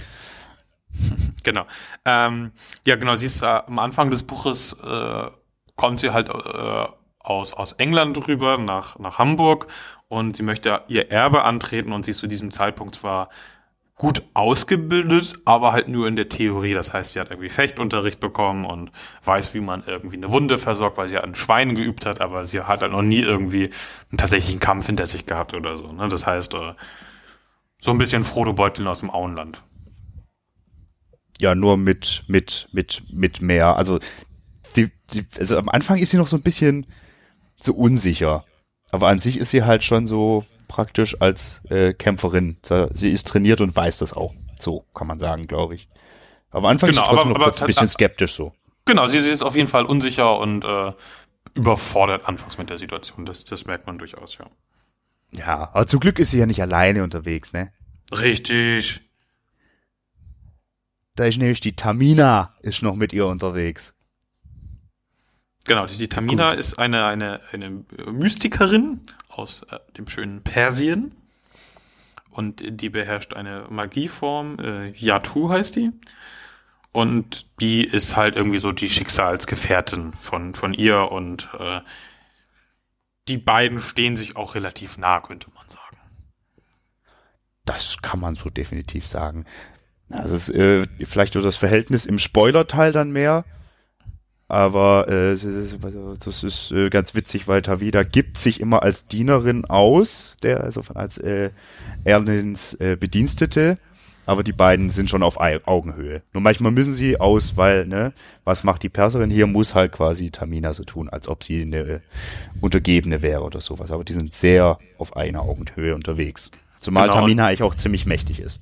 genau. Ähm, ja, genau. Sie ist äh, am Anfang des Buches äh, kommt sie halt äh, aus, aus England rüber nach, nach Hamburg und sie möchte ihr Erbe antreten und sie ist zu diesem Zeitpunkt zwar gut ausgebildet, aber halt nur in der Theorie. Das heißt, sie hat irgendwie Fechtunterricht bekommen und weiß, wie man irgendwie eine Wunde versorgt, weil sie an Schweinen geübt hat, aber sie hat halt noch nie irgendwie einen tatsächlichen Kampf hinter sich gehabt oder so. Ne? Das heißt, äh, so ein bisschen Frodo Beuteln aus dem Auenland. Ja, nur mit, mit, mit, mit mehr. Also, die, die, also am Anfang ist sie noch so ein bisschen so unsicher. Aber an sich ist sie halt schon so praktisch als äh, Kämpferin. Sie ist trainiert und weiß das auch. So kann man sagen, glaube ich. Aber am Anfang genau, ist sie trotzdem aber, noch aber, ein bisschen skeptisch so. Genau, sie, sie ist auf jeden Fall unsicher und äh, überfordert anfangs mit der Situation. Das, das merkt man durchaus, ja. Ja, aber zum Glück ist sie ja nicht alleine unterwegs, ne? Richtig. Da ist nämlich die Tamina, ist noch mit ihr unterwegs. Genau, die Tamina Gut. ist eine, eine, eine Mystikerin aus äh, dem schönen Persien. Und die beherrscht eine Magieform, äh, Yatu heißt die. Und die ist halt irgendwie so die Schicksalsgefährtin von, von ihr und äh, die beiden stehen sich auch relativ nah, könnte man sagen. Das kann man so definitiv sagen. Also es, äh, vielleicht nur das Verhältnis im Spoiler-Teil dann mehr. Aber äh, das ist äh, ganz witzig, weil Tavida gibt sich immer als Dienerin aus, der also als äh, Erlins äh, Bedienstete, aber die beiden sind schon auf Augenhöhe. Nur manchmal müssen sie aus, weil, ne, was macht die Perserin hier, muss halt quasi Tamina so tun, als ob sie eine äh, Untergebene wäre oder sowas. Aber die sind sehr auf einer Augenhöhe unterwegs. Zumal genau. Tamina eigentlich auch ziemlich mächtig ist.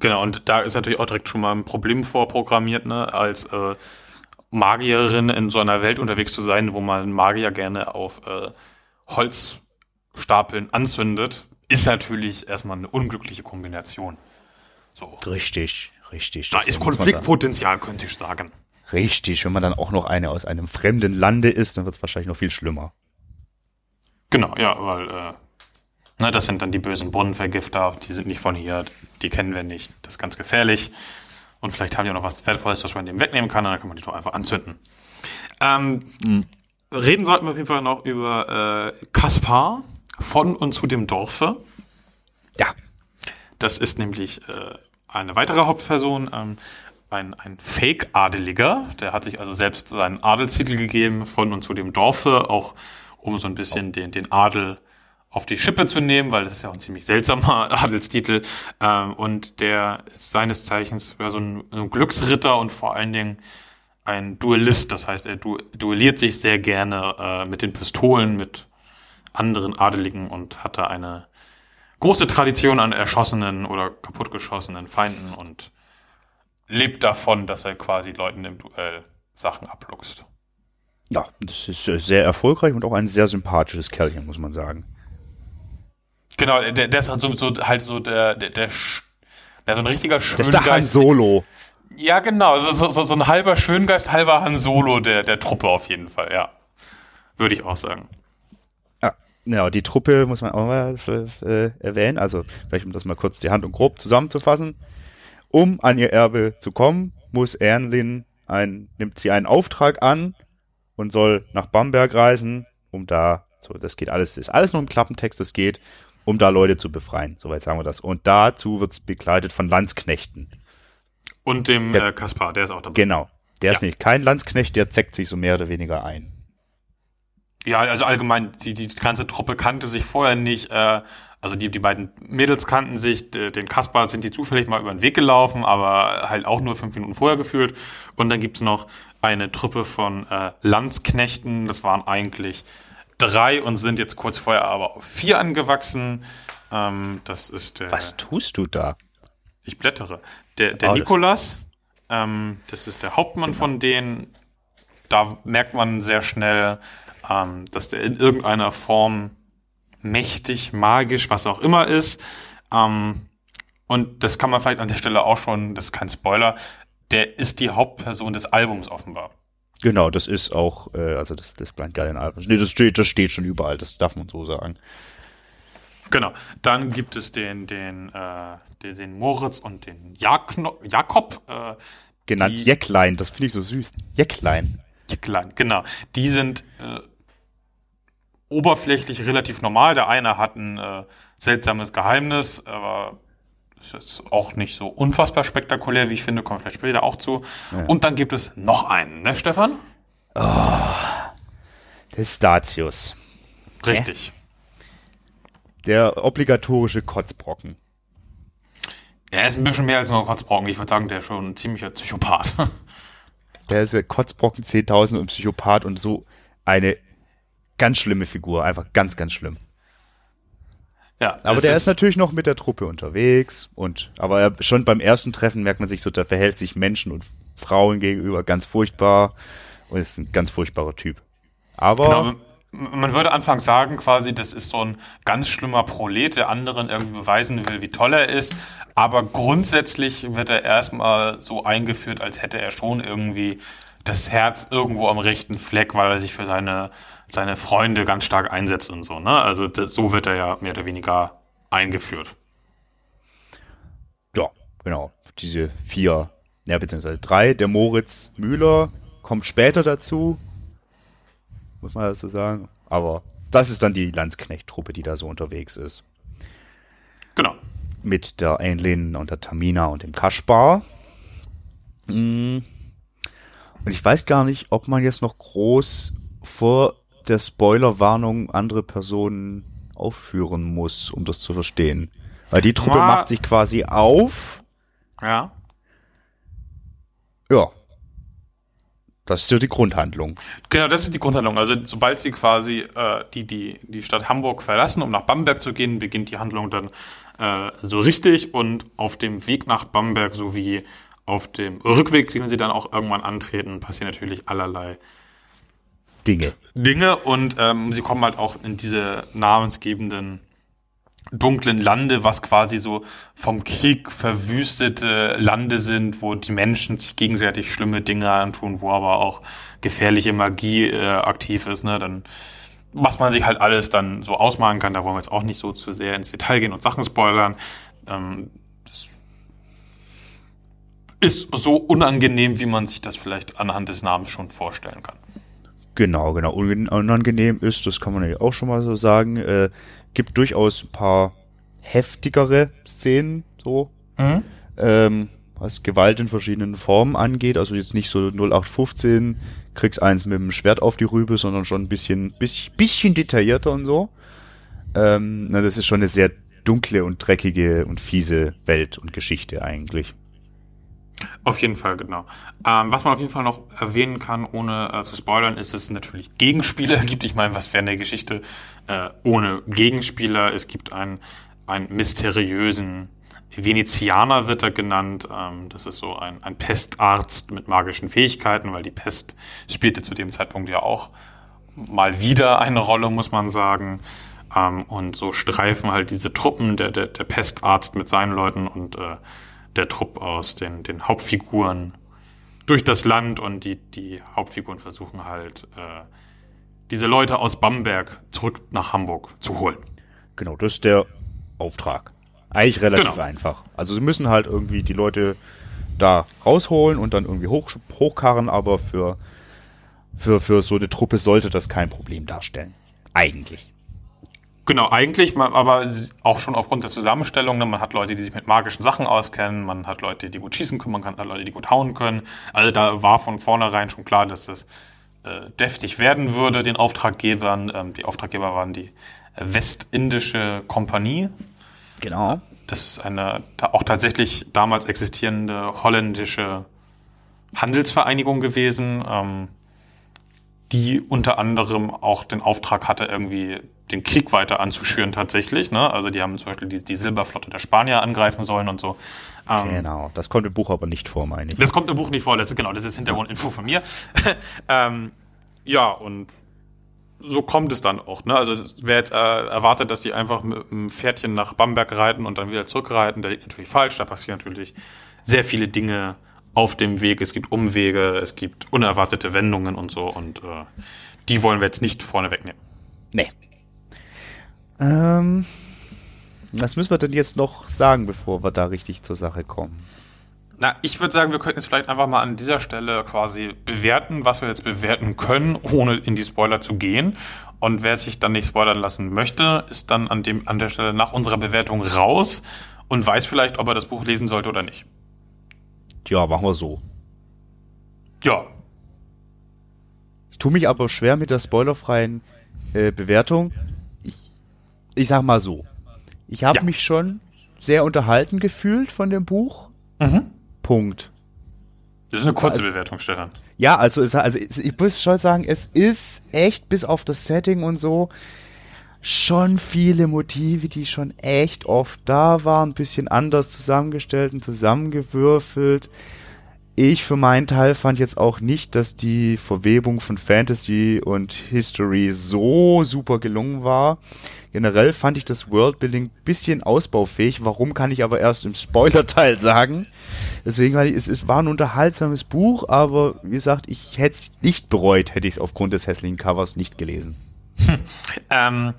Genau, und da ist natürlich auch direkt schon mal ein Problem vorprogrammiert, ne, als äh, Magierin in so einer Welt unterwegs zu sein, wo man Magier gerne auf äh, Holzstapeln anzündet, ist natürlich erstmal eine unglückliche Kombination. So. Richtig, richtig. Da ist Konfliktpotenzial, könnte ich sagen. Richtig, wenn man dann auch noch eine aus einem fremden Lande ist, dann wird es wahrscheinlich noch viel schlimmer. Genau, ja, weil äh, ne, das sind dann die bösen Brunnenvergifter, die sind nicht von hier, die kennen wir nicht, das ist ganz gefährlich. Und vielleicht haben die auch noch was Wertvolles, was man dem wegnehmen kann, dann kann man die doch einfach anzünden. Ähm, mhm. Reden sollten wir auf jeden Fall noch über äh, Kaspar von und zu dem Dorfe. Ja. Das ist nämlich äh, eine weitere Hauptperson, ähm, ein, ein Fake-Adeliger. Der hat sich also selbst seinen Adelstitel gegeben von und zu dem Dorfe, auch um so ein bisschen den, den Adel auf die Schippe zu nehmen, weil das ist ja auch ein ziemlich seltsamer Adelstitel. Ähm, und der ist seines Zeichens so, ein, ein Glücksritter und vor allen Dingen ein Duellist. Das heißt, er du duelliert sich sehr gerne äh, mit den Pistolen, mit anderen Adeligen und hat da eine große Tradition an erschossenen oder kaputtgeschossenen Feinden und lebt davon, dass er quasi Leuten im Duell Sachen abluchst. Ja, das ist sehr erfolgreich und auch ein sehr sympathisches Kerlchen, muss man sagen. Genau, der, der ist halt so, so halt so der, der, der, der so ein richtiger Schöngeist. Das ist der Han Solo. Ja, genau, so, so, so ein halber Schöngeist, halber Han Solo der, der Truppe auf jeden Fall, ja. Würde ich auch sagen. Ja, ja die Truppe muss man auch mal äh, erwähnen, also vielleicht um das mal kurz die Hand und grob zusammenzufassen. Um an ihr Erbe zu kommen, muss Ernlin ein, nimmt sie einen Auftrag an und soll nach Bamberg reisen, um da, so, das geht alles, ist alles nur im Klappentext, das geht um da Leute zu befreien. Soweit sagen wir das. Und dazu wird es begleitet von Landsknechten. Und dem der, äh, Kaspar, der ist auch dabei. Genau. Der ja. ist nicht kein Landsknecht, der zeckt sich so mehr oder weniger ein. Ja, also allgemein, die, die ganze Truppe kannte sich vorher nicht. Äh, also die, die beiden Mädels kannten sich, den Kaspar sind die zufällig mal über den Weg gelaufen, aber halt auch nur fünf Minuten vorher gefühlt. Und dann gibt's noch eine Truppe von äh, Landsknechten, das waren eigentlich drei und sind jetzt kurz vorher aber auf vier angewachsen. Ähm, das ist der. Was tust du da? Ich blättere. Der, der oh, Nikolas, ähm, das ist der Hauptmann genau. von denen. Da merkt man sehr schnell, ähm, dass der in irgendeiner Form mächtig, magisch, was auch immer ist. Ähm, und das kann man vielleicht an der Stelle auch schon, das ist kein Spoiler, der ist die Hauptperson des Albums offenbar. Genau, das ist auch, äh, also das, das Blind Guardian Album. Nee, das steht, das steht schon überall, das darf man so sagen. Genau. Dann gibt es den, den, äh, den, den Moritz und den Jakno Jakob. Äh, Genannt Jäcklein, das finde ich so süß. Jäcklein. Klein, genau. Die sind äh, oberflächlich relativ normal. Der eine hat ein äh, seltsames Geheimnis, aber das ist auch nicht so unfassbar spektakulär, wie ich finde. Wir vielleicht später auch zu. Und dann gibt es noch einen, ne, Stefan? Der Statius. Richtig. Der obligatorische Kotzbrocken. Er ist ein bisschen mehr als nur ein Kotzbrocken. Ich würde sagen, der ist schon ein ziemlicher Psychopath. Der ist ja Kotzbrocken 10.000 und Psychopath und so eine ganz schlimme Figur. Einfach ganz, ganz schlimm. Ja, Aber der ist, natürlich noch mit der Truppe unterwegs und aber er, schon beim ersten Treffen merkt man sich so, der verhält sich Menschen und Frauen gegenüber ganz furchtbar und ist ein ganz furchtbarer Typ. Aber Genau, man- man würde anfangs sagen, quasi, das ist so ein ganz schlimmer Prolet, der anderen irgendwie beweisen will, wie toll er ist. Aber grundsätzlich wird er erstmal so eingeführt, als hätte er schon irgendwie das Herz irgendwo am rechten Fleck, weil er sich für seine, seine Freunde ganz stark einsetzt und so. Ne? Also das, so wird er ja mehr oder weniger eingeführt. ja, genau, diese vier, ja beziehungsweise drei, der Moritz Müller kommt später dazu, muss man das so sagen. Aber das ist dann die Landsknecht-Truppe, die da so unterwegs ist. Genau. mit der Ainlin und der Tamina und dem Kaspar. Mm. Und ich weiß gar nicht, ob man jetzt noch groß vor der Spoilerwarnung andere Personen aufführen muss, um das zu verstehen. Weil die Truppe Ja. macht sich quasi auf. Ja. Ja. Das ist ja die Grundhandlung. Genau, das ist die Grundhandlung. Also sobald sie quasi äh, die, die, die Stadt Hamburg verlassen, um nach Bamberg zu gehen, beginnt die Handlung dann äh, so richtig und auf dem Weg nach Bamberg sowie auf dem Rückweg, den sie dann auch irgendwann antreten, passieren natürlich allerlei Dinge. Dinge und ähm, sie kommen halt auch in diese namensgebenden dunklen Lande, was quasi so vom Krieg verwüstete Lande sind, wo die Menschen sich gegenseitig schlimme Dinge antun, wo aber auch gefährliche Magie äh, aktiv ist, ne, dann was man sich halt alles dann so ausmalen kann, da wollen wir jetzt auch nicht so zu sehr ins Detail gehen und Sachen spoilern. Ähm, das ist so unangenehm, wie man sich das vielleicht anhand des Namens schon vorstellen kann. Genau, genau. Un unangenehm ist, das kann man ja auch schon mal so sagen, äh, gibt durchaus ein paar heftigere Szenen, so, ähm, was Gewalt in verschiedenen Formen angeht. Also jetzt nicht so 0815, kriegst eins mit dem Schwert auf die Rübe, sondern schon ein bisschen, bisschen, bisschen detaillierter und so. Ähm, na, das ist schon eine sehr dunkle und dreckige und fiese Welt und Geschichte eigentlich. Auf jeden Fall, genau. Ähm, was man auf jeden Fall noch erwähnen kann, ohne äh, zu spoilern, ist, dass es natürlich Gegenspieler gibt. Ich meine, was wäre eine Geschichte äh, ohne Gegenspieler? Es gibt einen, einen mysteriösen Venezianer, wird er genannt. Ähm, das ist so ein, ein Pestarzt mit magischen Fähigkeiten, weil die Pest spielte zu dem Zeitpunkt ja auch mal wieder eine Rolle, muss man sagen. Ähm, und so streifen halt diese Truppen, der, der, der Pestarzt mit seinen Leuten und äh, der Trupp aus den, den Hauptfiguren durch das Land und die, die Hauptfiguren versuchen halt, äh, diese Leute aus Bamberg zurück nach Hamburg zu holen. Genau, das ist der Auftrag. Eigentlich relativ Genau. einfach. Also sie müssen halt irgendwie die Leute da rausholen und dann irgendwie hoch, hochkarren, aber für, für, für so eine Truppe sollte das kein Problem darstellen. Eigentlich. Genau, eigentlich, aber auch schon aufgrund der Zusammenstellung, ne, man hat Leute, die sich mit magischen Sachen auskennen, man hat Leute, die gut schießen können, man hat Leute, die gut hauen können. Also da war von vornherein schon klar, dass das äh, deftig werden würde, den Auftraggebern. Ähm, die Auftraggeber waren die Westindische Kompanie. Genau. Das ist eine auch tatsächlich damals existierende holländische Handelsvereinigung gewesen, ähm, die unter anderem auch den Auftrag hatte, irgendwie den Krieg weiter anzuschüren tatsächlich. Ne? Also die haben zum Beispiel die, die Silberflotte der Spanier angreifen sollen und so. Ähm, Genau. Das kommt im Buch aber nicht vor, meine ich. das kommt im Buch nicht vor, das ist genau, das ist Hintergrundinfo von mir. ähm, ja, und so kommt es dann auch. Ne? Also wer jetzt äh, erwartet, dass die einfach mit einem Pferdchen nach Bamberg reiten und dann wieder zurückreiten, der liegt natürlich falsch. Da passieren natürlich sehr viele Dinge auf dem Weg. Es gibt Umwege, es gibt unerwartete Wendungen und so. Und äh, die wollen wir jetzt nicht vorne wegnehmen. Nee. Ähm, was müssen wir denn jetzt noch sagen, bevor wir da richtig zur Sache kommen? Na, ich würde sagen, wir könnten jetzt vielleicht einfach mal an dieser Stelle quasi bewerten, was wir jetzt bewerten können, ohne in die Spoiler zu gehen. Und wer sich dann nicht spoilern lassen möchte, ist dann an, dem, an der Stelle nach unserer Bewertung raus und weiß vielleicht, ob er das Buch lesen sollte oder nicht. Ja, machen wir so. Ja. Ich tue mich aber schwer mit der spoilerfreien äh, Bewertung. Ich, ich sag mal so. Ich habe Ja. mich schon sehr unterhalten gefühlt von dem Buch. Mhm. Punkt. Das ist eine kurze Also- Bewertung, Stefan. Ja, also, es, also ich muss schon sagen, es ist echt bis auf das Setting und so schon viele Motive, die schon echt oft da waren, ein bisschen anders zusammengestellt und zusammengewürfelt. Ich für meinen Teil fand jetzt auch nicht, dass die Verwebung von Fantasy und History so super gelungen war. Generell fand ich das Worldbuilding bisschen ausbaufähig. Warum kann ich aber erst im Spoiler-Teil sagen. Deswegen war es, es war ein unterhaltsames Buch, aber wie gesagt, ich hätte es nicht bereut, hätte ich es aufgrund des hässlichen Covers nicht gelesen. Ähm,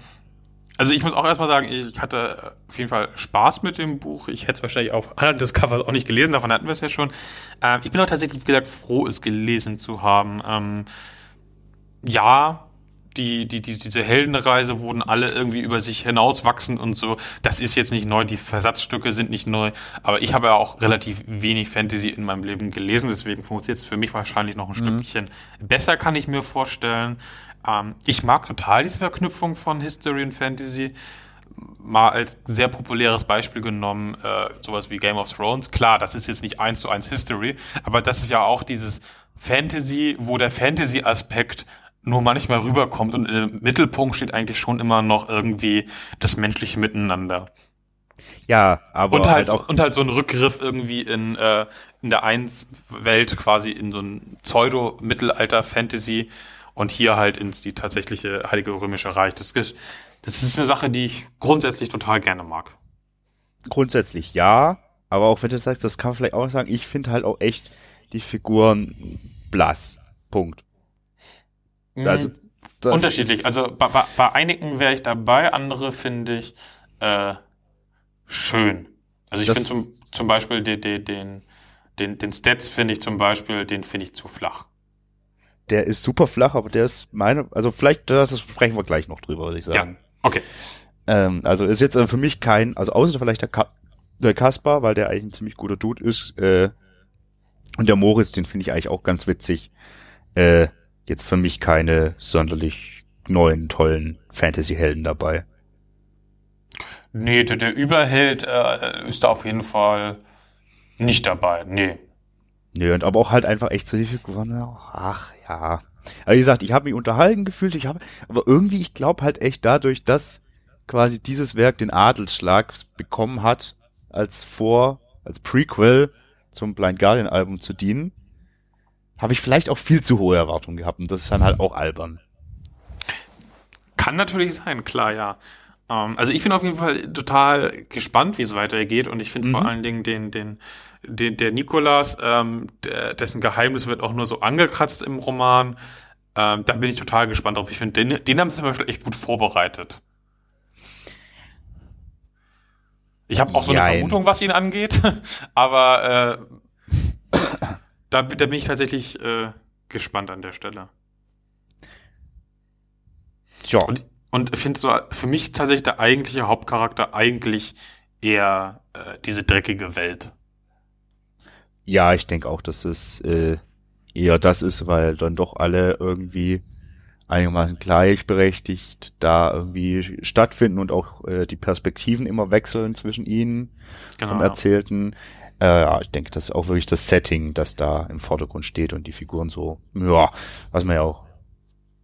also ich muss auch erstmal sagen, ich hatte auf jeden Fall Spaß mit dem Buch. Ich hätte es wahrscheinlich auch anhand des Covers auch nicht gelesen, davon hatten wir es ja schon. Ähm, ich bin auch tatsächlich, wie gesagt, froh, es gelesen zu haben. Ähm, ja, die, die, die, diese Heldenreise wurden alle irgendwie über sich hinauswachsen und so. Das ist jetzt nicht neu, die Versatzstücke sind nicht neu, aber ich habe ja auch relativ wenig Fantasy in meinem Leben gelesen, deswegen funktioniert es für mich wahrscheinlich noch ein Stückchen besser, kann ich mir vorstellen. Ähm, ich mag total diese Verknüpfung von History und Fantasy. Mal als sehr populäres Beispiel genommen, äh, sowas wie Game of Thrones. Klar, das ist jetzt nicht eins zu eins History, aber das ist ja auch dieses Fantasy, wo der Fantasy-Aspekt nur manchmal rüberkommt und im Mittelpunkt steht eigentlich schon immer noch irgendwie das menschliche Miteinander. Ja, aber Und halt, halt auch und halt so ein Rückgriff irgendwie in, äh, in der Eins-Welt quasi in so ein Pseudo-Mittelalter-Fantasy und hier halt ins die tatsächliche Heilige Römische Reich. Das, ist- das ist eine Sache, die ich grundsätzlich total gerne mag. grundsätzlich ja, aber auch wenn du sagst, das kann man vielleicht auch sagen, ich finde halt auch echt die Figuren blass. Punkt. Also, das Mhm. Unterschiedlich. ist- Also bei, bei, bei einigen wäre ich dabei, andere finde ich äh, schön. Also ich finde zum, zum Beispiel den, den, den, den, den Stats finde ich zum Beispiel, den finde ich zu flach. Der ist super flach, aber der ist meine, also vielleicht, das sprechen wir gleich noch drüber, würde ich sagen. Okay. Ähm, also ist jetzt äh, für mich kein, also außer vielleicht der, Ka der Kaspar, weil der eigentlich ein ziemlich guter Dude ist, äh, und der Moritz, den finde ich eigentlich auch ganz witzig. Äh, jetzt für mich keine sonderlich neuen, tollen Fantasy-Helden dabei. Nee, der, der Überheld äh, ist da auf jeden Fall nicht dabei. Nee. Nö, und aber auch halt einfach echt so die Figuren, ach ja. Aber wie gesagt, ich habe mich unterhalten gefühlt, ich habe, aber irgendwie, ich glaube halt echt dadurch, dass quasi dieses Werk den Adelsschlag bekommen hat, als Vor, als Prequel zum Blind Guardian Album zu dienen, habe ich vielleicht auch viel zu hohe Erwartungen gehabt und das ist dann halt auch albern. Kann natürlich sein, klar, ja. Ähm, also ich bin auf jeden Fall total gespannt, wie es weitergeht und ich finde vor allen Dingen den, den, den der Nikolas, ähm, der, dessen Geheimnis wird auch nur so angekratzt im Roman. Ähm, da bin ich total gespannt drauf. Ich finde, den, den haben sie zum Beispiel echt gut vorbereitet. Ich habe auch so eine. Vermutung, was ihn angeht, aber äh, da, da bin ich tatsächlich äh, gespannt an der Stelle. Tja, Und, und ich finde so, für mich tatsächlich der eigentliche Hauptcharakter eigentlich eher äh, diese dreckige Welt. Ja, ich denke auch, dass es äh, eher das ist, weil dann doch alle irgendwie einigermaßen gleichberechtigt da irgendwie stattfinden und auch äh, die Perspektiven immer wechseln zwischen ihnen Genau. vom. Erzählten. Äh, ja, ich denke, das ist auch wirklich das Setting, das da im Vordergrund steht und die Figuren so, ja, was man ja auch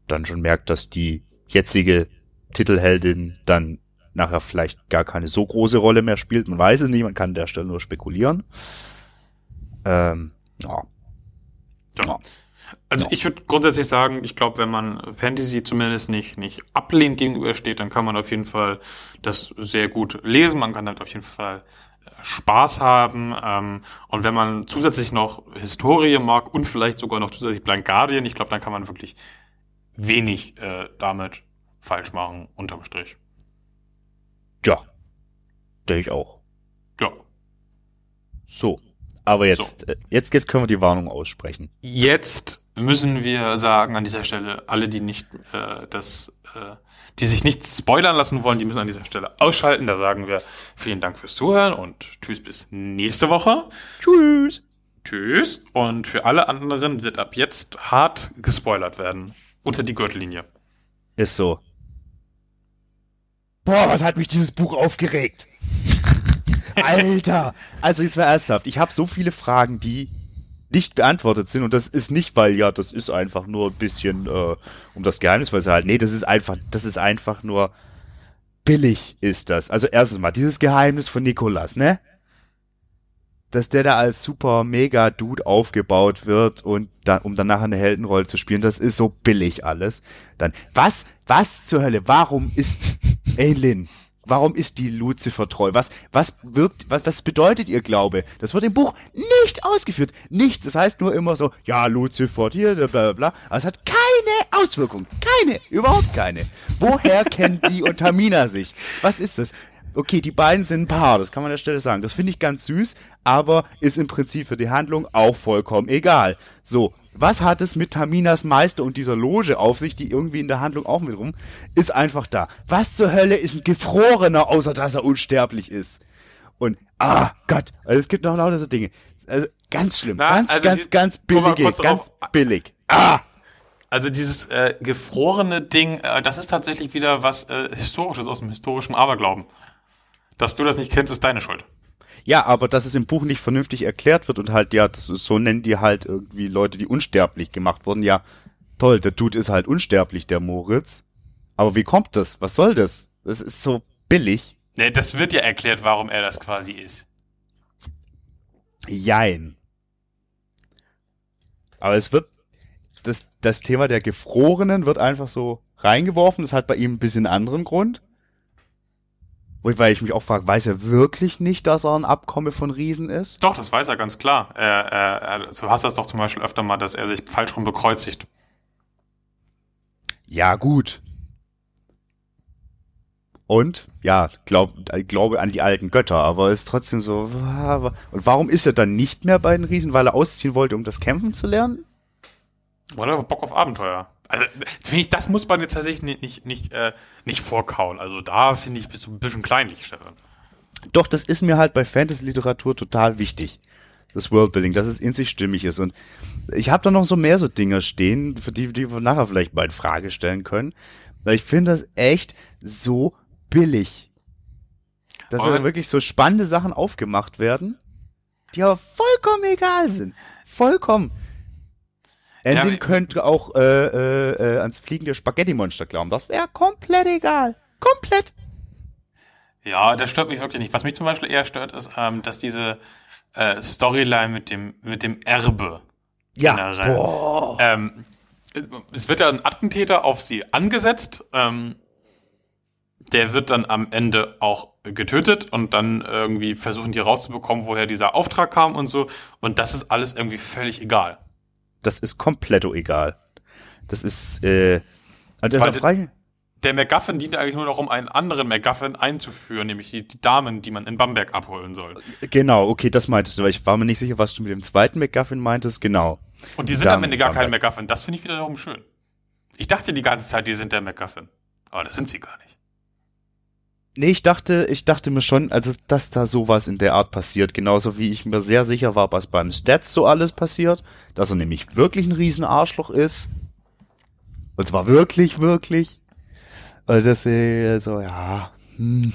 dann schon merkt, dass die jetzige Titelheldin dann nachher vielleicht gar keine so große Rolle mehr spielt. Man weiß es nicht, man kann an der Stelle nur spekulieren. Ähm, ja. Ja. Also ich würde grundsätzlich sagen, ich glaube, wenn man Fantasy zumindest nicht, nicht ablehnt gegenübersteht, dann kann man auf jeden Fall das sehr gut lesen. Man kann damit auf jeden Fall äh, Spaß haben. Ähm, und wenn man zusätzlich noch Historie mag und vielleicht sogar noch zusätzlich Blind Guardian, ich glaube, dann kann man wirklich wenig äh, damit falsch machen, unterm Strich. Ja, denke ich auch. Ja. So. Aber jetzt, so. äh, jetzt, jetzt können wir die Warnung aussprechen. Jetzt müssen wir sagen an dieser Stelle, alle, die nicht äh, das, äh, die sich nicht spoilern lassen wollen, die müssen an dieser Stelle ausschalten. Da sagen wir vielen Dank fürs Zuhören und tschüss bis nächste Woche. Tschüss. Tschüss. Und für alle anderen wird ab jetzt hart gespoilert werden. Unter die Gürtellinie. Ist so. Boah, was hat mich dieses Buch aufgeregt. Alter. Also jetzt mal ernsthaft. Ich habe so viele Fragen, die nicht beantwortet sind und das ist nicht, weil ja, das ist einfach nur ein bisschen äh, um das Geheimnis, weil sie halt, nee, das ist einfach, das ist einfach nur billig ist das. Also erstens mal dieses Geheimnis von Nikolas, ne? Dass der da als super mega Dude aufgebaut wird und dann, um dann nachher eine Heldenrolle zu spielen, das ist so billig alles. Dann, was, was zur Hölle, warum ist Aelin Warum ist die Lucifer treu? Was, was wirkt, was, was bedeutet ihr Glaube? Das wird im Buch nicht ausgeführt. Nichts. Das heißt nur immer so, ja, Lucifer, hier, bla, bla, bla. Aber es hat keine Auswirkung. Keine. Überhaupt keine. Woher kennen die und Tamina sich? Was ist das? Okay, die beiden sind ein Paar, das kann man an der Stelle sagen. Das finde ich ganz süß, aber ist im Prinzip für die Handlung auch vollkommen egal. So, was hat es mit Taminas Meister und dieser Loge auf sich, die irgendwie in der Handlung auch mit rum, ist einfach da. Was zur Hölle ist ein Gefrorener, außer dass er unsterblich ist? Und, ah, Gott, also es gibt noch lauter so Dinge. Also, ganz schlimm, Na, ganz, also ganz, die, ganz billig, ganz billig. Ah! Also dieses äh, gefrorene Ding, äh, das ist tatsächlich wieder was äh, Historisches aus dem historischen Aberglauben. Dass du das nicht kennst, ist deine Schuld. Ja, aber dass es im Buch nicht vernünftig erklärt wird und halt, ja, das ist, so nennen die halt irgendwie Leute, die unsterblich gemacht wurden. Ja, toll, der Dude ist halt unsterblich, der Moritz. Aber wie kommt das? Was soll das? Das ist so billig. Nee, das wird ja erklärt, warum er das quasi ist. Jein. Aber es wird, das, das Thema der Gefrorenen wird einfach so reingeworfen. Das hat bei ihm ein bisschen anderen Grund. Wobei ich mich auch frage, weiß er wirklich nicht, dass er ein Abkomme von Riesen ist? Doch, das weiß er ganz klar. Er, er, er, du hast das doch zum Beispiel öfter mal, dass er sich falsch rum bekreuzigt. Ja, gut. Und, ja, glaub, glaube an die alten Götter, aber ist trotzdem so. Und warum ist er dann nicht mehr bei den Riesen? Weil er ausziehen wollte, um das Kämpfen zu lernen? Oder Bock auf Abenteuer. Also, finde ich, das muss man jetzt tatsächlich nicht, nicht, nicht, äh, nicht vorkauen. Also, da finde ich, bist du ein bisschen kleinlich, Stefan. Doch, das ist mir halt bei Fantasy-Literatur total wichtig. Das Worldbuilding, dass es in sich stimmig ist. Und ich habe da noch so mehr so Dinge stehen, für die, die wir nachher vielleicht mal in Frage stellen können. Weil ich finde das echt so billig. Dass da wirklich so spannende Sachen aufgemacht werden, die aber vollkommen egal sind. Vollkommen. Endin ja, könnte auch äh, äh, äh, ans fliegende Spaghetti-Monster glauben. Das wäre komplett egal. Komplett. Ja, das stört mich wirklich nicht. Was mich zum Beispiel eher stört, ist, ähm, dass diese äh, Storyline mit dem, mit dem Erbe ja. generell. Boah. Ähm, es wird ja ein Attentäter auf sie angesetzt. Ähm, der wird dann am Ende auch getötet und dann irgendwie versuchen die rauszubekommen, woher dieser Auftrag kam und so. Und das ist alles irgendwie völlig egal. Das ist komplett egal. Das ist, äh, also das ist frei. Der MacGuffin dient eigentlich nur noch, um einen anderen MacGuffin einzuführen, nämlich die, die, Damen, die man in Bamberg abholen soll. Genau, okay, das meintest du, weil ich war mir nicht sicher, was du mit dem zweiten MacGuffin meintest, genau. Und die sind Damen am Ende gar kein MacGuffin, das finde ich wiederum schön. Ich dachte die ganze Zeit, die sind der MacGuffin. Aber das sind sie gar nicht. Nee, ich dachte, ich dachte mir schon, also, dass da sowas in der Art passiert. Genauso wie ich mir sehr sicher war, was beim Stats so alles passiert. Dass er nämlich wirklich ein Riesenarschloch ist. Und zwar wirklich, wirklich. Und das ist so, ja, hm.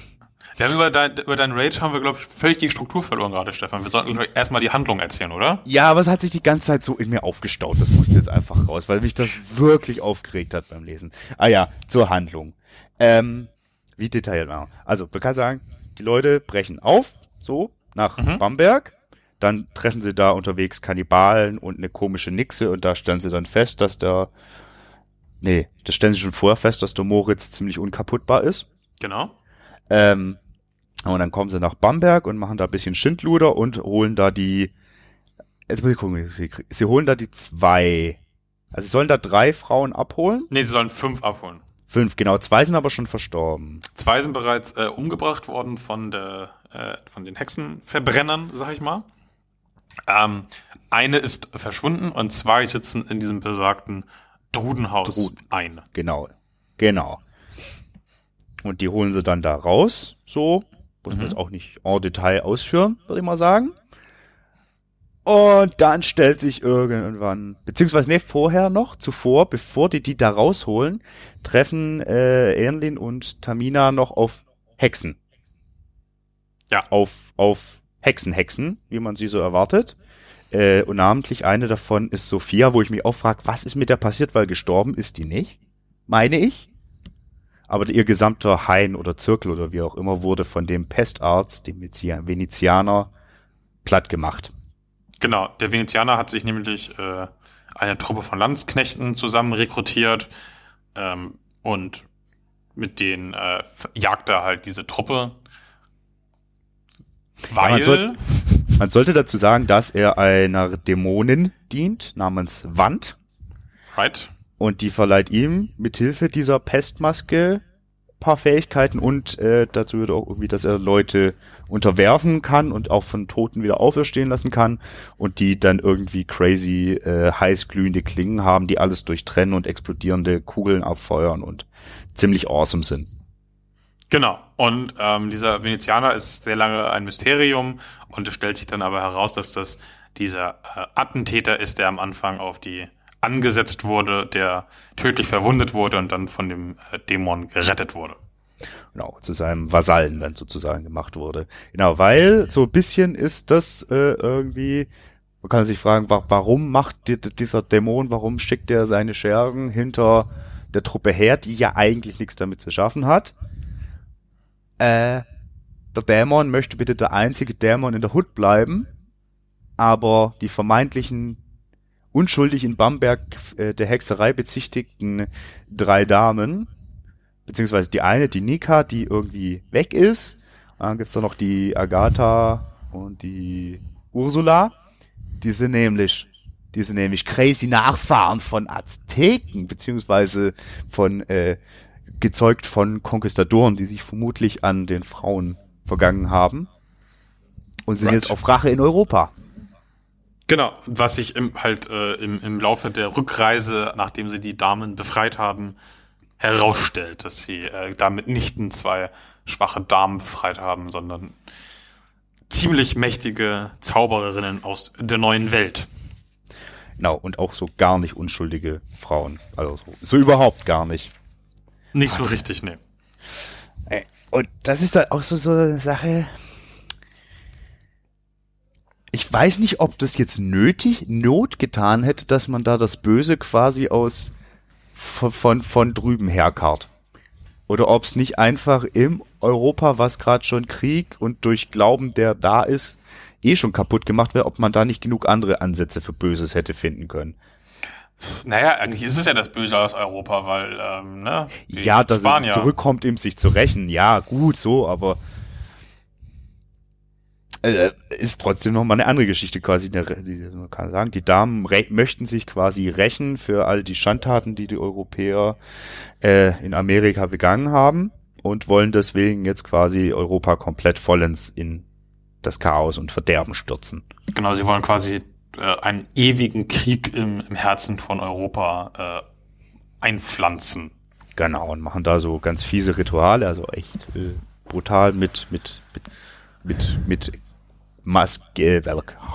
Wir haben über dein, über dein Rage haben wir, glaube ich, völlig die Struktur verloren gerade, Stefan. Wir sollten erstmal die Handlung erzählen, oder? Ja, aber es hat sich die ganze Zeit so in mir aufgestaut. Das musste jetzt einfach raus, weil mich das wirklich aufgeregt hat beim Lesen. Ah ja, zur Handlung. Ähm, wie detailliert machen. Also, man kann sagen, die Leute brechen auf, so, nach mhm. Bamberg. Dann treffen sie da unterwegs Kannibalen und eine komische Nixe und da stellen sie dann fest, dass der, nee, das stellen sie schon vorher fest, dass der Moritz ziemlich unkaputtbar ist. Genau. Ähm, und dann kommen sie nach Bamberg und machen da ein bisschen Schindluder und holen da die, jetzt muss ich gucken, sie, sie holen da die zwei, also sie sollen da drei Frauen abholen. Nee, sie sollen fünf abholen. Fünf, genau, zwei sind aber schon verstorben. Zwei sind bereits äh, umgebracht worden von der, äh, von den Hexenverbrennern, sag ich mal. Ähm, eine ist verschwunden und zwei sitzen in diesem besagten Drudenhaus Druden. ein. Genau, genau. Und die holen sie dann da raus, so, muss man Mhm. jetzt auch nicht en Detail ausführen, würde ich mal sagen. Und dann stellt sich irgendwann, beziehungsweise nee, vorher noch, zuvor, bevor die die da rausholen, treffen äh, Ernlin und Tamina noch auf Hexen. Ja. Auf, auf Hexenhexen, wie man sie so erwartet. Äh, und namentlich eine davon ist Sophia, wo ich mich auch frage, was ist mit der passiert, weil gestorben ist die nicht, meine ich. Aber ihr gesamter Hain oder Zirkel oder wie auch immer wurde von dem Pestarzt, dem Venezia- Venezianer, platt gemacht. Genau, der Venezianer hat sich nämlich äh, eine Truppe von Landsknechten zusammen rekrutiert ähm, und mit denen äh, jagt er halt diese Truppe. man Weil, soll- Man sollte dazu sagen, dass er einer Dämonin dient, namens Wand. right? Und die verleiht ihm mithilfe dieser Pestmaske paar Fähigkeiten und äh, dazu wird auch irgendwie, dass er Leute unterwerfen kann und auch von Toten wieder auferstehen lassen kann und die dann irgendwie crazy äh, heiß glühende Klingen haben, die alles durchtrennen und explodierende Kugeln abfeuern und ziemlich awesome sind. Genau. Und ähm, dieser Venezianer ist sehr lange ein Mysterium und es stellt sich dann aber heraus, dass das dieser äh, Attentäter ist, der am Anfang auf die angesetzt wurde, der tödlich verwundet wurde und dann von dem äh, Dämon gerettet wurde. Genau, zu seinem Vasallen dann sozusagen gemacht wurde. Genau, weil so ein bisschen ist das äh, irgendwie, man kann sich fragen, wa warum macht die, dieser Dämon, warum schickt er seine Schergen hinter der Truppe her, die ja eigentlich nichts damit zu schaffen hat? Äh, der Dämon möchte bitte der einzige Dämon in der Hut bleiben, aber die vermeintlichen unschuldig in Bamberg äh, der Hexerei bezichtigten drei Damen beziehungsweise die eine, die Nika, die irgendwie weg ist. Dann gibt's da noch die Agatha und die Ursula. Die sind nämlich, die sind nämlich crazy Nachfahren von Azteken, beziehungsweise von, äh, gezeugt von Konquistadoren, die sich vermutlich an den Frauen vergangen haben. Und sind Right. jetzt auf Rache in Europa. Genau, was sich im, halt äh, im, im Laufe der Rückreise, nachdem sie die Damen befreit haben, herausstellt, dass sie äh, damit nicht nur zwei schwache Damen befreit haben, sondern ziemlich mächtige Zaubererinnen aus der neuen Welt. Genau, und auch so gar nicht unschuldige Frauen. Also so, so überhaupt gar nicht. Nicht so richtig, ne. Ey, Und das ist dann auch so, so eine Sache. Ich weiß nicht, ob das jetzt nötig, Not getan hätte, dass man da das Böse quasi aus von, von, von drüben herkarrt. Oder ob es nicht einfach im Europa, was gerade schon Krieg und durch Glauben, der da ist, eh schon kaputt gemacht wäre, ob man da nicht genug andere Ansätze für Böses hätte finden können. Naja, eigentlich ist es ja das Böse aus Europa, weil, ähm, ne? ja, dass Spanier. es zurückkommt, ihm sich zu rächen. Ja, gut, so, aber äh, ist trotzdem noch mal eine andere Geschichte quasi. Die, man kann sagen, die Damen möchten sich quasi rächen für all die Schandtaten, die die Europäer äh, in Amerika begangen haben und wollen deswegen jetzt quasi Europa komplett vollends in das Chaos und Verderben stürzen. Genau, sie wollen quasi äh, einen ewigen Krieg im, im Herzen von Europa äh, einpflanzen. Genau, und machen da so ganz fiese Rituale, also echt äh, brutal mit, mit, mit, mit, mit Maske,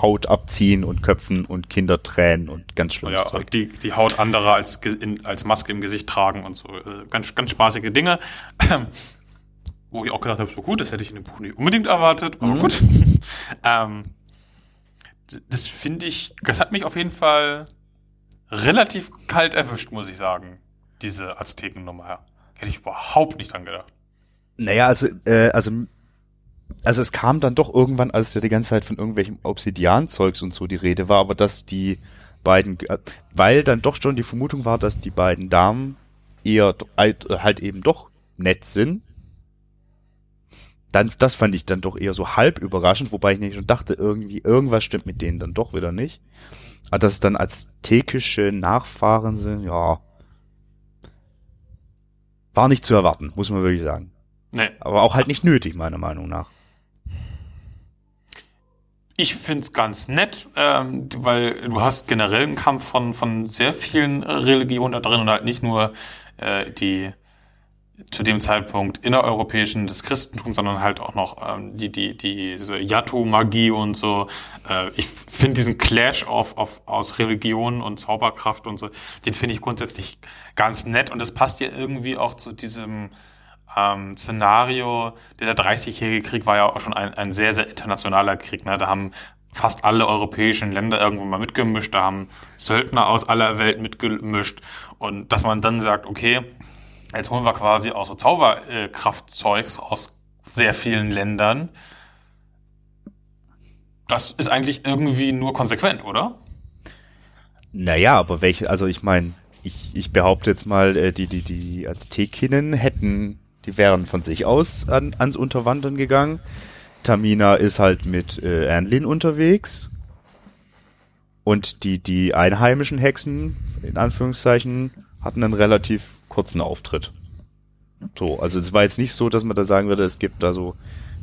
Haut abziehen und Köpfen und Kinder tränen und ganz schlimmes Ja, Zeug. die, die Haut anderer als, in, als Maske im Gesicht tragen und so. Äh, ganz, ganz spaßige Dinge. Wo ich auch gedacht habe, so gut, das hätte ich in dem Buch nicht unbedingt erwartet, aber Mhm. gut. ähm, das finde ich, das hat mich auf jeden Fall relativ kalt erwischt, muss ich sagen. Diese Azteken-Nummer. Hätte ich überhaupt nicht dran gedacht. Naja, also, äh, also also es kam dann doch irgendwann, als ja die ganze Zeit von irgendwelchem Obsidian-Zeugs und so die Rede war, aber dass die beiden, äh, weil dann doch schon die Vermutung war, dass die beiden Damen eher halt, halt eben doch nett sind. Dann, das fand ich dann doch eher so halb überraschend, wobei ich nicht schon dachte, irgendwie, irgendwas stimmt mit denen dann doch wieder nicht. Aber dass es dann aztekische Nachfahren sind, ja, war nicht zu erwarten, muss man wirklich sagen. Nee. Aber auch halt nicht nötig, meiner Meinung nach. Ich find's ganz nett, ähm, weil du hast generell einen Kampf von, von sehr vielen Religionen da drin und halt nicht nur äh, die zu dem Zeitpunkt innereuropäischen des Christentums, sondern halt auch noch ähm, die, die, die, diese Yatto-Magie und so. Äh, ich finde diesen Clash of, of, aus Religion und Zauberkraft und so, den finde ich grundsätzlich ganz nett und das passt ja irgendwie auch zu diesem ähm, Szenario. Der 30-jährige Krieg war ja auch schon ein, ein sehr, sehr internationaler Krieg. Ne? Da haben fast alle europäischen Länder irgendwo mal mitgemischt, da haben Söldner aus aller Welt mitgemischt und dass man dann sagt, okay, jetzt holen wir quasi auch so Zauberkraftzeugs aus sehr vielen Ländern. Das ist eigentlich irgendwie nur konsequent, oder? Naja, aber welche, also ich meine, ich, ich behaupte jetzt mal, äh, die, die, die Aztekinnen hätten, die wären von sich aus an, ans Unterwandern gegangen. Tamina ist halt mit äh, Anlin unterwegs. Und die, die einheimischen Hexen, in Anführungszeichen, hatten einen relativ kurzen Auftritt. So, also es war jetzt nicht so, dass man da sagen würde, es gibt da so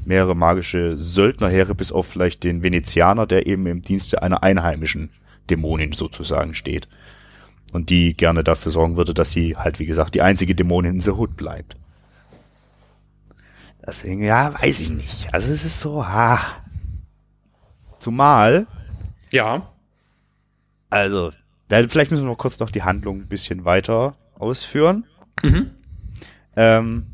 mehrere magische Söldnerheere, bis auf vielleicht den Venezianer, der eben im Dienste einer einheimischen Dämonin sozusagen steht. Und die gerne dafür sorgen würde, dass sie halt, wie gesagt, die einzige Dämonin in The Hood bleibt. Deswegen, ja, weiß ich nicht. Also es ist so, ah. Zumal. Ja. Also, vielleicht müssen wir noch kurz noch die Handlung ein bisschen weiter ausführen. Mhm. Ähm,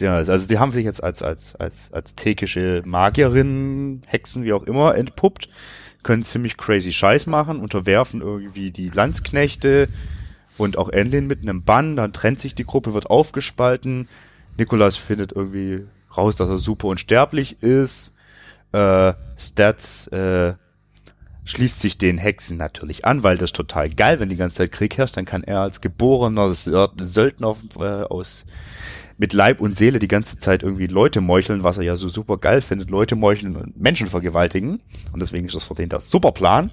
ja, also die haben sich jetzt als, als, als, als täkische Magierinnen, Hexen, wie auch immer, entpuppt, können ziemlich crazy Scheiß machen, unterwerfen irgendwie die Landsknechte und auch Enlin mit einem Bann, dann trennt sich die Gruppe, wird aufgespalten, Nikolas findet irgendwie raus, dass er super unsterblich ist, äh, Stats, äh, schließt sich den Hexen natürlich an, weil das total geil, wenn die ganze Zeit Krieg herrscht, dann kann er als geborener Söldner äh, aus mit Leib und Seele die ganze Zeit irgendwie Leute meucheln, was er ja so super geil findet, Leute meucheln und Menschen vergewaltigen. Und deswegen ist das für den der super Plan.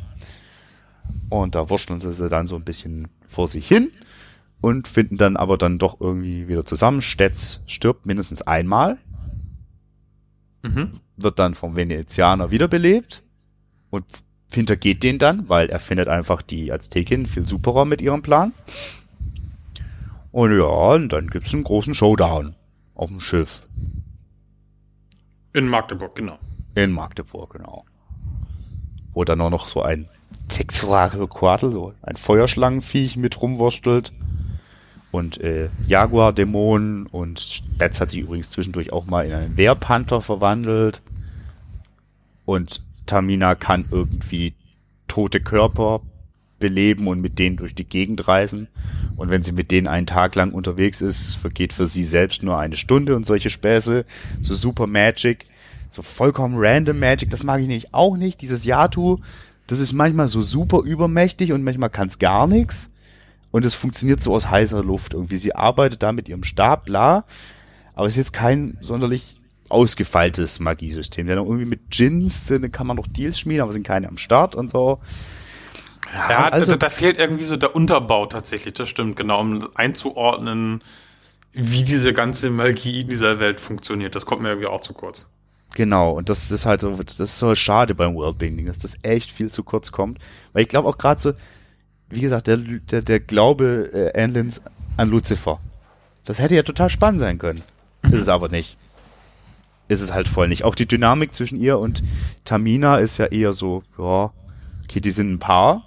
Und da wurschteln sie dann so ein bisschen vor sich hin und finden dann aber dann doch irgendwie wieder zusammen. Stetz stirbt mindestens einmal. Mhm. Wird dann vom Venezianer wiederbelebt und hintergeht den dann, weil er findet einfach die Aztekin viel superer mit ihrem Plan. Und ja, und dann gibt's einen großen Showdown auf dem Schiff. In Magdeburg, genau. In Magdeburg, genau. Wo dann auch noch so ein Texturakel, so ein Feuerschlangenviech mit rumwurstelt. Und äh, Jaguar-Dämonen und Stats hat sich übrigens zwischendurch auch mal in einen Wehrpanther verwandelt. Und Tamina kann irgendwie tote Körper beleben und mit denen durch die Gegend reisen. Und wenn sie mit denen einen Tag lang unterwegs ist, vergeht für sie selbst nur eine Stunde und solche Späße. So super Magic. So vollkommen random Magic, das mag ich nicht. Auch nicht. Dieses Yatu, das ist manchmal so super übermächtig und manchmal kann es gar nichts. Und es funktioniert so aus heißer Luft irgendwie. Sie arbeitet da mit ihrem Stab, bla. Aber es ist jetzt kein sonderlich ausgefeiltes Magiesystem. Denn irgendwie mit Gins kann man noch Deals schmieden, aber sind keine am Start und so. Ja, ja also, da fehlt irgendwie so der Unterbau tatsächlich, das stimmt, genau, um einzuordnen, wie diese ganze Magie in dieser Welt funktioniert. Das kommt mir irgendwie auch zu kurz. Genau, und das ist halt so, das ist so schade beim Worldbuilding, dass das echt viel zu kurz kommt. Weil ich glaube auch gerade so, wie gesagt, der, der, der Glaube äh, Anlins an Lucifer. Das hätte ja total spannend sein können. Ist es aber nicht ist es halt voll nicht. Auch die Dynamik zwischen ihr und Tamina ist ja eher so, ja, okay, die sind ein Paar,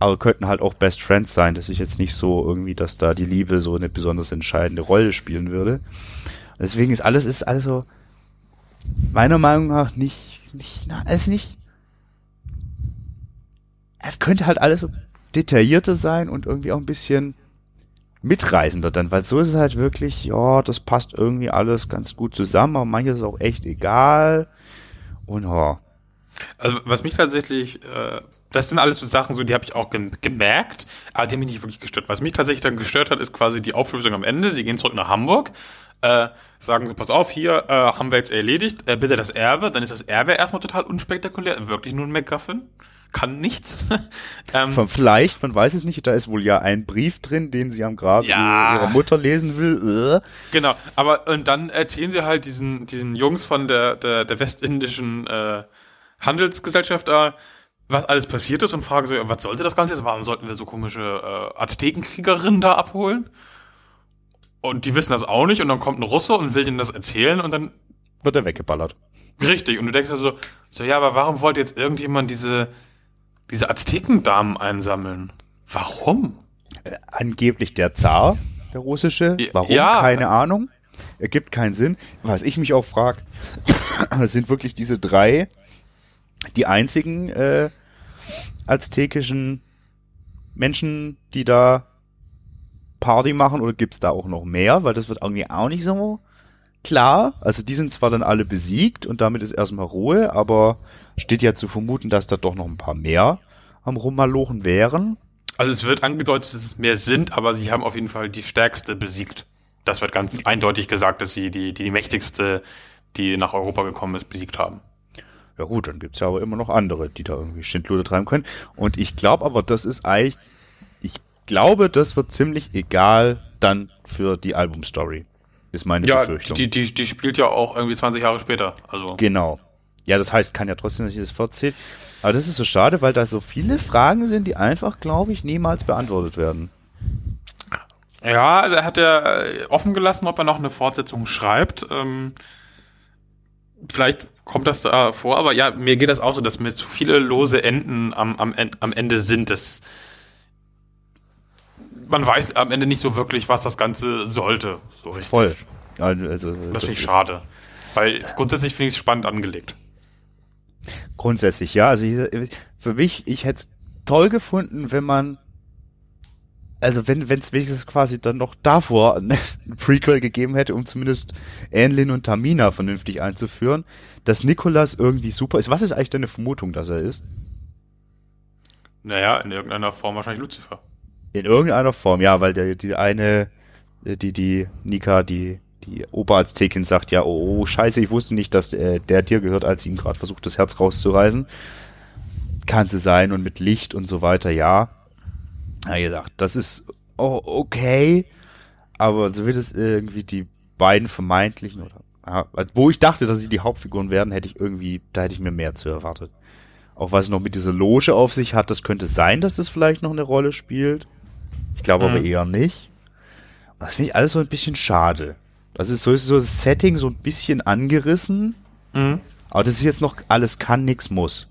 aber könnten halt auch Best Friends sein. Das ist jetzt nicht so irgendwie, dass da die Liebe so eine besonders entscheidende Rolle spielen würde. Deswegen ist alles, ist alles so, meiner Meinung nach nicht, nicht, na, es nicht, es könnte halt alles so detaillierter sein und irgendwie auch ein bisschen mitreißender dann, weil so ist es halt wirklich, ja, das passt irgendwie alles ganz gut zusammen, aber manches ist auch echt egal. Und ja. Also was mich tatsächlich, äh, das sind alles so Sachen, so die habe ich auch gem gemerkt, aber die haben mich nicht wirklich gestört. Was mich tatsächlich dann gestört hat, ist quasi die Auflösung am Ende. Sie gehen zurück nach Hamburg, äh, sagen so, pass auf, hier äh, haben wir jetzt erledigt, äh, bitte das Erbe. Dann ist das Erbe erstmal total unspektakulär, wirklich nur ein MacGuffin kann nichts. ähm, Vielleicht, man weiß es nicht, da ist wohl ja ein Brief drin, den sie am Grab ja, ihrer Mutter lesen will. Äh. Genau, aber und dann erzählen sie halt diesen, diesen Jungs von der, der, der westindischen äh, Handelsgesellschaft da, was alles passiert ist und fragen so, was sollte das Ganze jetzt? Warum sollten wir so komische äh, Aztekenkriegerinnen da abholen? Und die wissen das auch nicht und dann kommt ein Russe und will denen das erzählen und dann wird er weggeballert. Richtig, und du denkst also, so, ja, aber warum wollte jetzt irgendjemand diese, diese Aztekendamen einsammeln. Warum? Äh, angeblich der Zar, der russische. Warum? Ja. Keine Ahnung. Ergibt keinen Sinn. Was ich mich auch frage, sind wirklich diese drei die einzigen äh, aztekischen Menschen, die da Party machen oder gibt's da auch noch mehr? Weil das wird irgendwie auch nicht so klar. Also die sind zwar dann alle besiegt und damit ist erstmal Ruhe, aber steht ja zu vermuten, dass da doch noch ein paar mehr am Rummalochen wären. Also es wird angedeutet, dass es mehr sind, aber sie haben auf jeden Fall die stärkste besiegt. Das wird ganz eindeutig gesagt, dass sie die, die mächtigste, die nach Europa gekommen ist, besiegt haben. Ja gut, dann gibt's ja aber immer noch andere, die da irgendwie Schindluder treiben können. Und ich glaube aber, das ist eigentlich, ich glaube, das wird ziemlich egal dann für die Albumstory. Ist meine ja, Befürchtung. Die, die, die spielt ja auch irgendwie 20 Jahre später. Also. Genau. Ja, das heißt, kann ja trotzdem nicht das fortzählt. Aber das ist so schade, weil da so viele Fragen sind, die einfach, glaube ich, niemals beantwortet werden. Ja, also er hat ja äh, offen gelassen, ob er noch eine Fortsetzung schreibt. Ähm, vielleicht kommt das da vor, aber ja, mir geht das auch so, dass mir zu viele lose Enden am, am, am Ende sind. Das, man weiß am Ende nicht so wirklich, was das Ganze sollte. So richtig. Voll. Also, das, das finde ich schade. Weil grundsätzlich finde ich es spannend angelegt. Grundsätzlich, ja. Also für mich, ich hätte es toll gefunden, wenn man, also wenn es wenigstens quasi dann noch davor ein Prequel gegeben hätte, um zumindest Anlin und Tamina vernünftig einzuführen, dass Nikolas irgendwie super ist. Was ist eigentlich deine Vermutung, dass er ist? Naja, in irgendeiner Form wahrscheinlich Lucifer. In irgendeiner Form, ja, weil der, die eine, die, die Nika, die die Oberarztthekin sagt ja, oh, oh, scheiße, ich wusste nicht, dass äh, der dir gehört, als sie ihm gerade versucht, das Herz rauszureißen. Kann sie sein und mit Licht und so weiter, ja. Ja, gesagt, das ist oh, okay, aber so wird es irgendwie die beiden vermeintlichen oder ja, wo ich dachte, dass sie die Hauptfiguren werden, hätte ich irgendwie, da hätte ich mir mehr zu erwartet. Auch was noch mit dieser Loge auf sich hat, das könnte sein, dass das vielleicht noch eine Rolle spielt. Ich glaube mhm. aber eher nicht. Das finde ich alles so ein bisschen schade. Das ist so, ist so das Setting so ein bisschen angerissen. Mhm. Aber das ist jetzt noch alles kann, nix muss.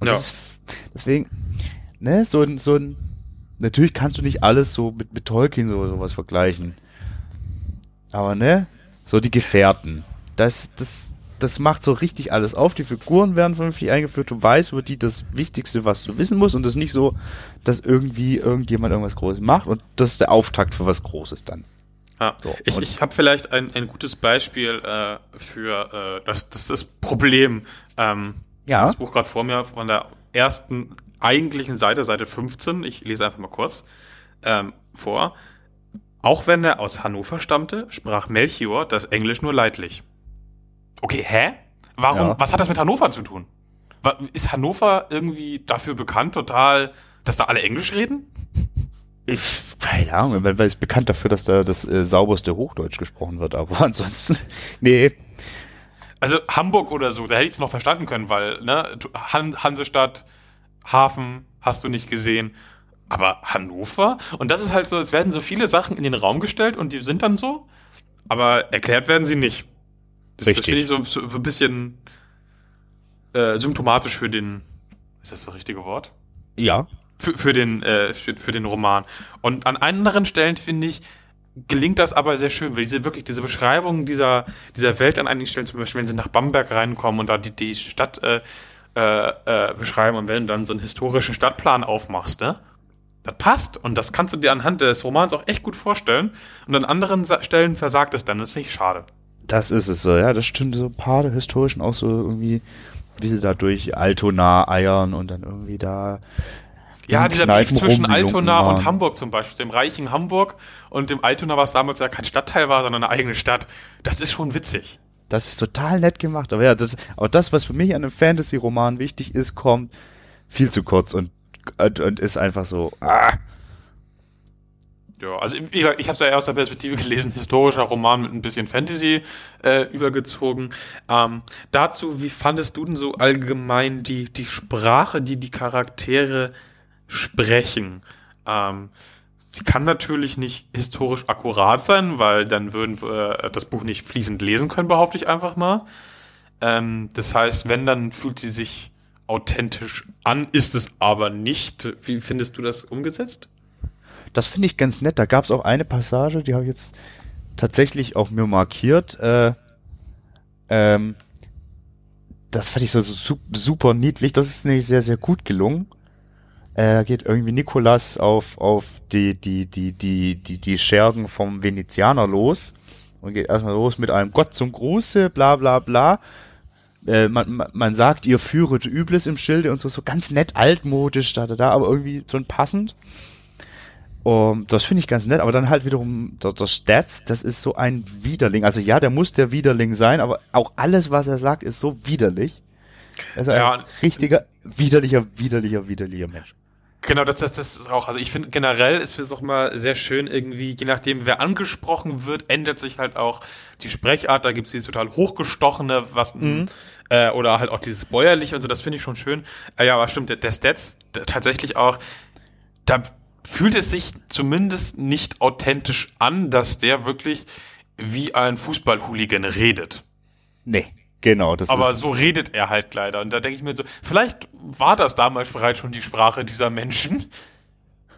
Und ja. Ist, deswegen, ne, so ein, so ein, natürlich kannst du nicht alles so mit, mit Tolkien so sowas vergleichen. Aber ne, so die Gefährten. Das, das, das macht so richtig alles auf. Die Figuren werden vernünftig eingeführt. Du weißt über die das Wichtigste, was du wissen musst. Und das ist nicht so, dass irgendwie irgendjemand irgendwas Großes macht. Und das ist der Auftakt für was Großes dann. Ja. So, ich ich habe vielleicht ein, ein gutes Beispiel äh, für äh, das, das, das Problem. Ähm, ja. Das Buch gerade vor mir von der ersten eigentlichen Seite, Seite 15, ich lese einfach mal kurz ähm, vor. Auch wenn er aus Hannover stammte, sprach Melchior das Englisch nur leidlich. Okay, hä? Warum? Ja. Was hat das mit Hannover zu tun? Ist Hannover irgendwie dafür bekannt, total, dass da alle Englisch reden? Ich, keine Ahnung, weil, ist bekannt dafür, dass da das äh, sauberste Hochdeutsch gesprochen wird, aber ansonsten, nee. Also Hamburg oder so, da hätte ich es noch verstanden können, weil, ne, Han Hansestadt, Hafen, hast du nicht gesehen. Aber Hannover? Und das ist halt so, es werden so viele Sachen in den Raum gestellt und die sind dann so, aber erklärt werden sie nicht. Das, das finde ich so, so ein bisschen äh, symptomatisch für den, ist das das richtige Wort? Ja für, für, den, äh, für, für den Roman. Und an anderen Stellen, finde ich, gelingt das aber sehr schön, weil diese wirklich diese Beschreibung dieser, dieser Welt an einigen Stellen, zum Beispiel, wenn sie nach Bamberg reinkommen und da die, die Stadt äh, äh, äh, beschreiben und wenn du dann so einen historischen Stadtplan aufmachst, ne? das passt und das kannst du dir anhand des Romans auch echt gut vorstellen. Und an anderen Stellen versagt es dann. Das finde ich schade. Das ist es so, ja, das stimmt. So ein paar der historischen auch so irgendwie, wie sie da durch Altona eiern und dann irgendwie da. Ja, dieser Beef zwischen Altona und waren. Hamburg zum Beispiel, dem reichen Hamburg und dem Altona, was damals ja kein Stadtteil war, sondern eine eigene Stadt. Das ist schon witzig. Das ist total nett gemacht. Aber ja, das, aber das, was für mich an einem Fantasy-Roman wichtig ist, kommt viel zu kurz und, und, und ist einfach so, ah, Ja, also gesagt, ich habe es ja aus der Perspektive gelesen, historischer Roman mit ein bisschen Fantasy äh, übergezogen. Ähm, dazu, wie fandest du denn so allgemein die, die Sprache, die die Charaktere sprechen? Ähm, sie kann natürlich nicht historisch akkurat sein, weil dann würden wir äh, das Buch nicht fließend lesen können, behaupte ich einfach mal. Ähm, das heißt, wenn, dann fühlt sie sich authentisch an, ist es aber nicht. Wie findest du das umgesetzt? Das finde ich ganz nett. Da gab es auch eine Passage, die habe ich jetzt tatsächlich auch mir markiert. Äh, ähm, das fand ich so, so su- super niedlich. Das ist nämlich sehr, sehr gut gelungen. Äh, geht irgendwie Nikolas auf, auf die, die, die, die, die, die Schergen vom Venezianer los und geht erstmal los mit einem Gott zum Gruße, bla bla bla. Äh, man, man, sagt, ihr führet Übles im Schilde und so, so ganz nett altmodisch, da, da, da, aber irgendwie so ein passend. Um, das finde ich ganz nett, aber dann halt wiederum der, der Stats, das ist so ein Widerling. Also ja, der muss der Widerling sein, aber auch alles, was er sagt, ist so widerlich. Also ein Ja. richtiger, widerlicher, widerlicher, widerlicher Mensch. Genau, das, das, das ist auch, also ich finde generell ist es auch mal sehr schön irgendwie, je nachdem wer angesprochen wird, ändert sich halt auch die Sprechart, da gibt es dieses total hochgestochene, was, äh, oder halt auch dieses bäuerliche und so, das finde ich schon schön. Äh, ja, aber stimmt, der, der Stats der, tatsächlich auch, da fühlt es sich zumindest nicht authentisch an, dass der wirklich wie ein Fußballhooligan redet. Nee, genau, das Aber so redet er halt leider. Und da denke ich mir so, vielleicht war das damals bereits schon die Sprache dieser Menschen.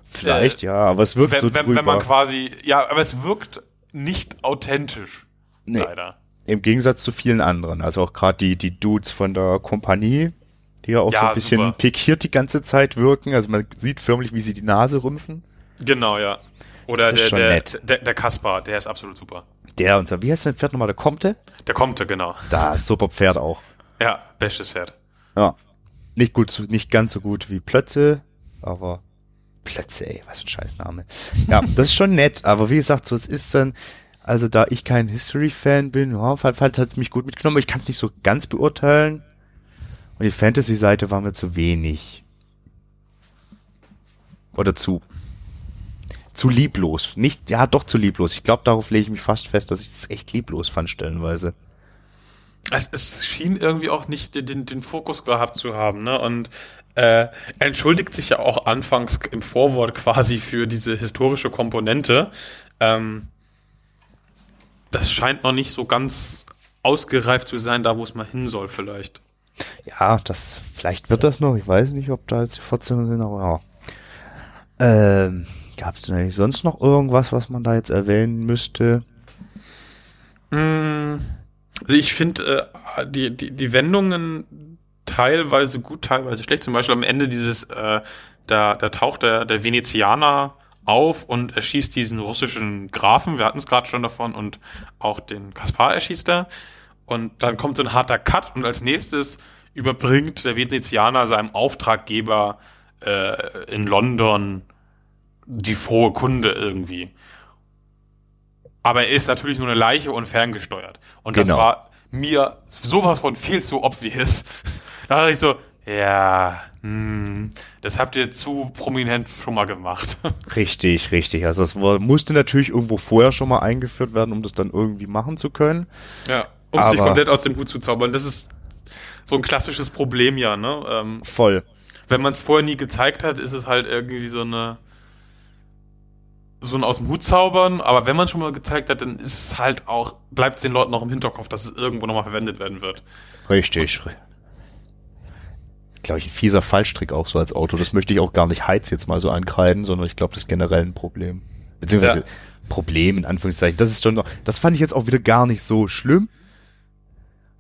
vielleicht, ja, aber es wirkt Wenn, so wenn, drüber. wenn man quasi, ja, aber es wirkt nicht authentisch. Nee. Leider. Im Gegensatz zu vielen anderen. Also auch gerade die, die Dudes von der Kompanie, die ja auch Ja, so ein bisschen super. pikiert die ganze Zeit wirken. Also man sieht förmlich, wie sie die Nase rümpfen. Genau, ja. Oder der, der, der, der Kaspar, der ist absolut super. Der und so, wie heißt sein Pferd nochmal? Der Comte? Der kommt, genau. Da, super Pferd auch. Ja, bestes Pferd. Ja. Nicht gut, nicht ganz so gut wie Plötze, aber Plötze, ey, was für ein Scheißname. Ja, das ist schon nett, aber wie gesagt, so es ist dann, also da ich kein History-Fan bin, ja, hat es mich gut mitgenommen, aber ich kann es nicht so ganz beurteilen. Und die Fantasy-Seite war mir zu wenig. Oder zu zu lieblos. Nicht, ja, doch zu lieblos. Ich glaube, darauf lege ich mich fast fest, dass ich es echt lieblos fand, stellenweise. Es, es schien irgendwie auch nicht den, den, den Fokus gehabt zu haben, ne? Und äh, entschuldigt sich ja auch anfangs im Vorwort quasi für diese historische Komponente. Ähm, das scheint noch nicht so ganz ausgereift zu sein, da wo es mal hin soll, vielleicht. Ja, das, vielleicht wird das noch. Ich weiß nicht, ob da jetzt die Fortsetzungen sind, aber ja. Ähm, gab es denn eigentlich sonst noch irgendwas, was man da jetzt erwähnen müsste? Mm, Also ich finde äh, die, die, die Wendungen teilweise gut, teilweise schlecht. Zum Beispiel am Ende dieses, äh, da, da taucht der, der Venezianer auf und erschießt diesen russischen Grafen, wir hatten es gerade schon davon, und auch den Kaspar erschießt er. Und dann kommt so ein harter Cut und als nächstes überbringt der Venezianer seinem Auftraggeber äh, in London die frohe Kunde irgendwie. Aber er ist natürlich nur eine Leiche und ferngesteuert. Und das Genau. war mir sowas von viel zu obvious. Da dachte ich so, ja, hm, das habt ihr zu prominent schon mal gemacht. Richtig, richtig. Also war, musste natürlich irgendwo vorher schon mal eingeführt werden, um das dann irgendwie machen zu können. ja, um sich Aber- komplett aus dem Hut zu zaubern. Das ist so ein klassisches Problem ja, ne? Ähm, Voll. wenn man es vorher nie gezeigt hat, ist es halt irgendwie so eine so ein aus dem Hut zaubern, aber wenn man schon mal gezeigt hat, dann ist es halt auch, bleibt es den Leuten noch im Hinterkopf, dass es irgendwo nochmal verwendet werden wird. Richtig. Glaube ich, ein fieser Fallstrick auch so als Auto. Das möchte ich auch gar nicht Heiz jetzt mal so ankreiden, sondern ich glaube, das ist generell ein Problem. Beziehungsweise Ja. Problem in Anführungszeichen. Das ist schon noch, das fand ich jetzt auch wieder gar nicht so schlimm.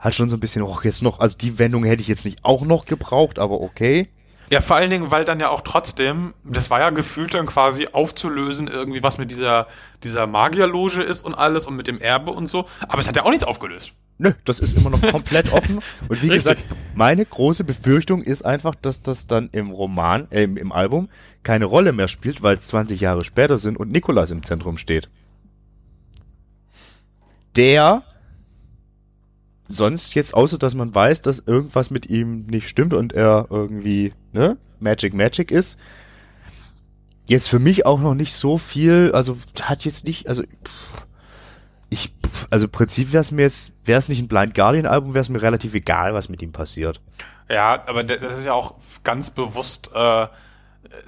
Hat schon so ein bisschen, oh, jetzt noch, also die Wendung hätte ich jetzt nicht auch noch gebraucht, aber okay. Ja, vor allen Dingen, weil dann ja auch trotzdem, das war ja gefühlt dann quasi aufzulösen, irgendwie was mit dieser, dieser Magierloge ist und alles und mit dem Erbe und so. Aber es hat ja auch nichts aufgelöst. Nö, das ist immer noch komplett offen. Und wie Richtig. gesagt, meine große Befürchtung ist einfach, dass das dann im Roman, äh, im, im Album keine Rolle mehr spielt, weil es 20 Jahre später sind und Nikolas im Zentrum steht. Der sonst jetzt, außer dass man weiß, dass irgendwas mit ihm nicht stimmt und er irgendwie, ne, Magic Magic ist, jetzt für mich auch noch nicht so viel, also hat jetzt nicht, also ich, also im Prinzip wäre es mir jetzt, wäre es nicht ein Blind Guardian Album, wäre es mir relativ egal, was mit ihm passiert. Ja, aber das das ist ja auch ganz bewusst äh,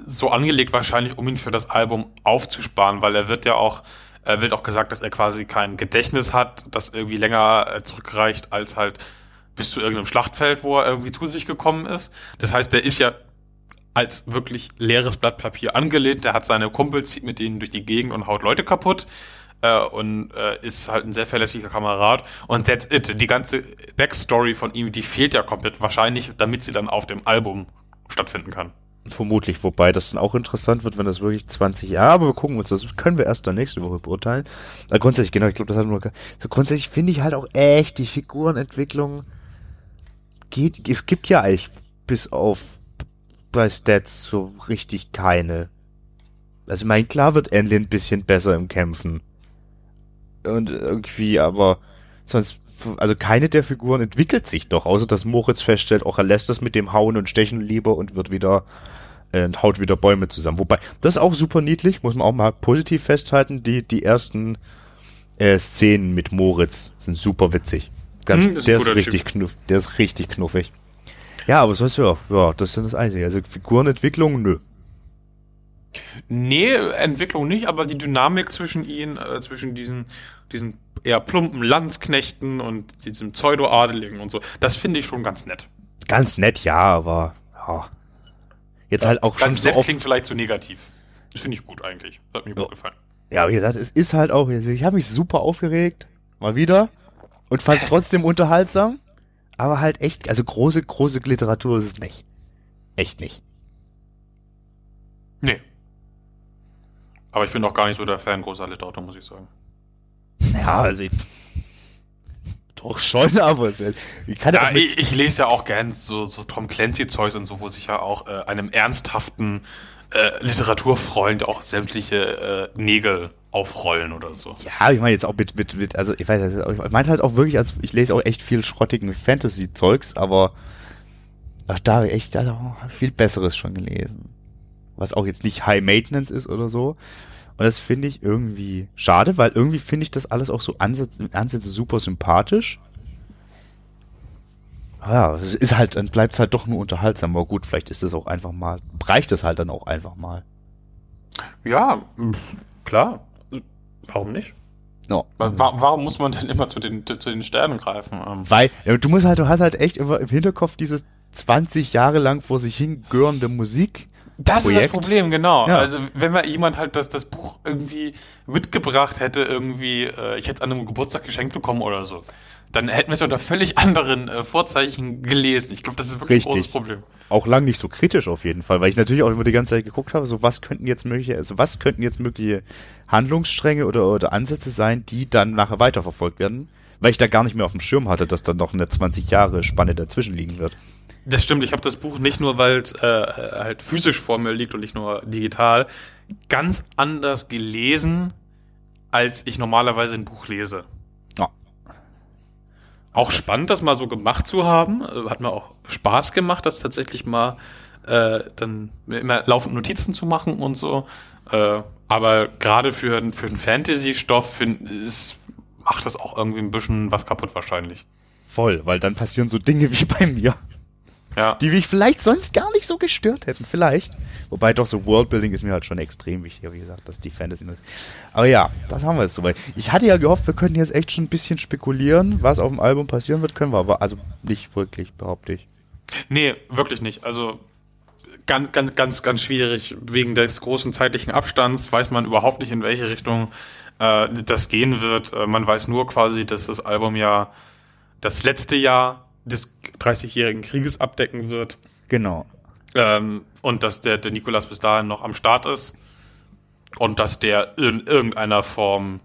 so angelegt wahrscheinlich, um ihn für das Album aufzusparen, weil er wird ja auch, er wird auch gesagt, dass er quasi kein Gedächtnis hat, das irgendwie länger äh, zurückreicht als halt bis zu irgendeinem Schlachtfeld, wo er irgendwie zu sich gekommen ist. Das heißt, der ist ja als wirklich leeres Blatt Papier angelehnt. Der hat seine Kumpels, zieht mit denen durch die Gegend und haut Leute kaputt. Äh, und äh, ist halt ein sehr verlässlicher Kamerad. Und that's it. Die ganze Backstory von ihm, die fehlt ja komplett. Wahrscheinlich, damit sie dann auf dem Album stattfinden kann. Vermutlich, wobei das dann auch interessant wird, wenn das wirklich 20 Jahre, aber wir gucken uns das, können wir erst dann nächste Woche beurteilen. Aber grundsätzlich, genau, ich glaube, das hat nur, so grundsätzlich finde ich halt auch echt die Figurenentwicklung geht, es gibt ja eigentlich bis auf bei Stats so richtig keine. Also ich meine, klar wird Enlil ein bisschen besser im Kämpfen. Und irgendwie, aber sonst, also keine der Figuren entwickelt sich doch, außer dass Moritz feststellt, auch er lässt das mit dem Hauen und Stechen lieber und wird wieder und haut wieder Bäume zusammen. Wobei, das ist auch super niedlich, muss man auch mal positiv festhalten. Die, die ersten äh, Szenen mit Moritz sind super witzig. Ganz, Hm, ist der ist richtig knuff, der ist richtig knuffig. Ja, aber sonst ja, ja, das ist das Einzige. Also Figurenentwicklung, nö. Nee, Entwicklung nicht, aber die Dynamik zwischen ihnen, äh, zwischen diesen, diesen eher plumpen Landsknechten und diesem Pseudo-Adeligen und so, das finde ich schon ganz nett. Ganz nett, ja, aber ja. Jetzt halt auch schon so oft. klingt vielleicht zu negativ. Das finde ich gut eigentlich. Das hat mir Ja. gut gefallen. Ja, wie gesagt, es ist halt auch, ich habe mich super aufgeregt, mal wieder, und fand es trotzdem unterhaltsam, aber halt echt, also große, große Literatur ist es nicht. Echt nicht. Nee. Aber ich bin doch gar nicht so der Fan großer Literatur, muss ich sagen. Ja, also ich, doch schon, aber es, ich kann ja, auch ich, ich lese ja auch gern so, so Tom Clancy-Zeugs und so, wo sich ja auch äh, einem ernsthaften äh, Literaturfreund auch sämtliche äh, Nägel aufrollen oder so. ja, ich meine jetzt auch mit, mit, mit, also ich weiß, ich meinte halt auch wirklich, also ich lese auch echt viel schrottigen Fantasy-Zeugs, aber auch da hab ich echt also viel Besseres schon gelesen. Was auch jetzt nicht High Maintenance ist oder so. Und das finde ich irgendwie schade, weil irgendwie finde ich das alles auch so Ansätze, Ansätze super sympathisch. Aber ja, es ist halt, dann bleibt es halt doch nur unterhaltsam. Aber gut, vielleicht ist es auch einfach mal, reicht es halt dann auch einfach mal. Ja, klar. Warum nicht? No. Wa wa warum muss man denn immer zu den, zu den Sternen greifen? Ähm, Weil, du musst halt, du hast halt echt immer im Hinterkopf dieses 20 Jahre lang vor sich hingehörende Musik. Das ist Projekt. das Problem, genau. Ja. Also wenn mal jemand halt das, das Buch irgendwie mitgebracht hätte, irgendwie, äh, ich hätte es an einem Geburtstag geschenkt bekommen oder so, dann hätten wir es unter völlig anderen äh, Vorzeichen gelesen. Ich glaube, das ist wirklich ein Richtig. großes Problem. Auch lang nicht so kritisch auf jeden Fall, weil ich natürlich auch immer die ganze Zeit geguckt habe, so was könnten jetzt mögliche, also was könnten jetzt mögliche Handlungsstränge oder, oder Ansätze sein, die dann nachher weiterverfolgt werden, weil ich da gar nicht mehr auf dem Schirm hatte, dass dann noch eine 20 Jahre Spanne dazwischen liegen wird. Das stimmt, ich habe das Buch nicht nur, weil es äh, halt physisch vor mir liegt und nicht nur digital, ganz anders gelesen, als ich normalerweise ein Buch lese. Ja. Auch spannend, das mal so gemacht zu haben. Äh, Hat mir auch Spaß gemacht, das tatsächlich mal äh, dann immer laufend Notizen zu machen und so. Äh, aber gerade für, für einen Fantasy-Stoff macht das auch irgendwie ein bisschen was kaputt wahrscheinlich. Voll, weil dann passieren so Dinge wie bei mir, Ja. die mich vielleicht sonst gar nicht so gestört hätten, vielleicht. Wobei doch so Worldbuilding ist mir halt schon extrem wichtig, wie gesagt, dass die Fantasy ist. Aber ja, das haben wir jetzt soweit. Ich hatte ja gehofft, wir könnten jetzt echt schon ein bisschen spekulieren, was auf dem Album passieren wird, können wir aber also nicht wirklich, behaupte ich. Nee, wirklich nicht. Also ganz, ganz, ganz, ganz schwierig. Wegen des großen zeitlichen Abstands weiß man überhaupt nicht, in welche Richtung äh, das gehen wird. Äh, man weiß nur quasi, dass das Album ja das letzte Jahr des 30-jährigen Krieges abdecken wird. Genau. Ähm, und dass der, der Nikolas bis dahin noch am Start ist. Und dass der in irgendeiner Form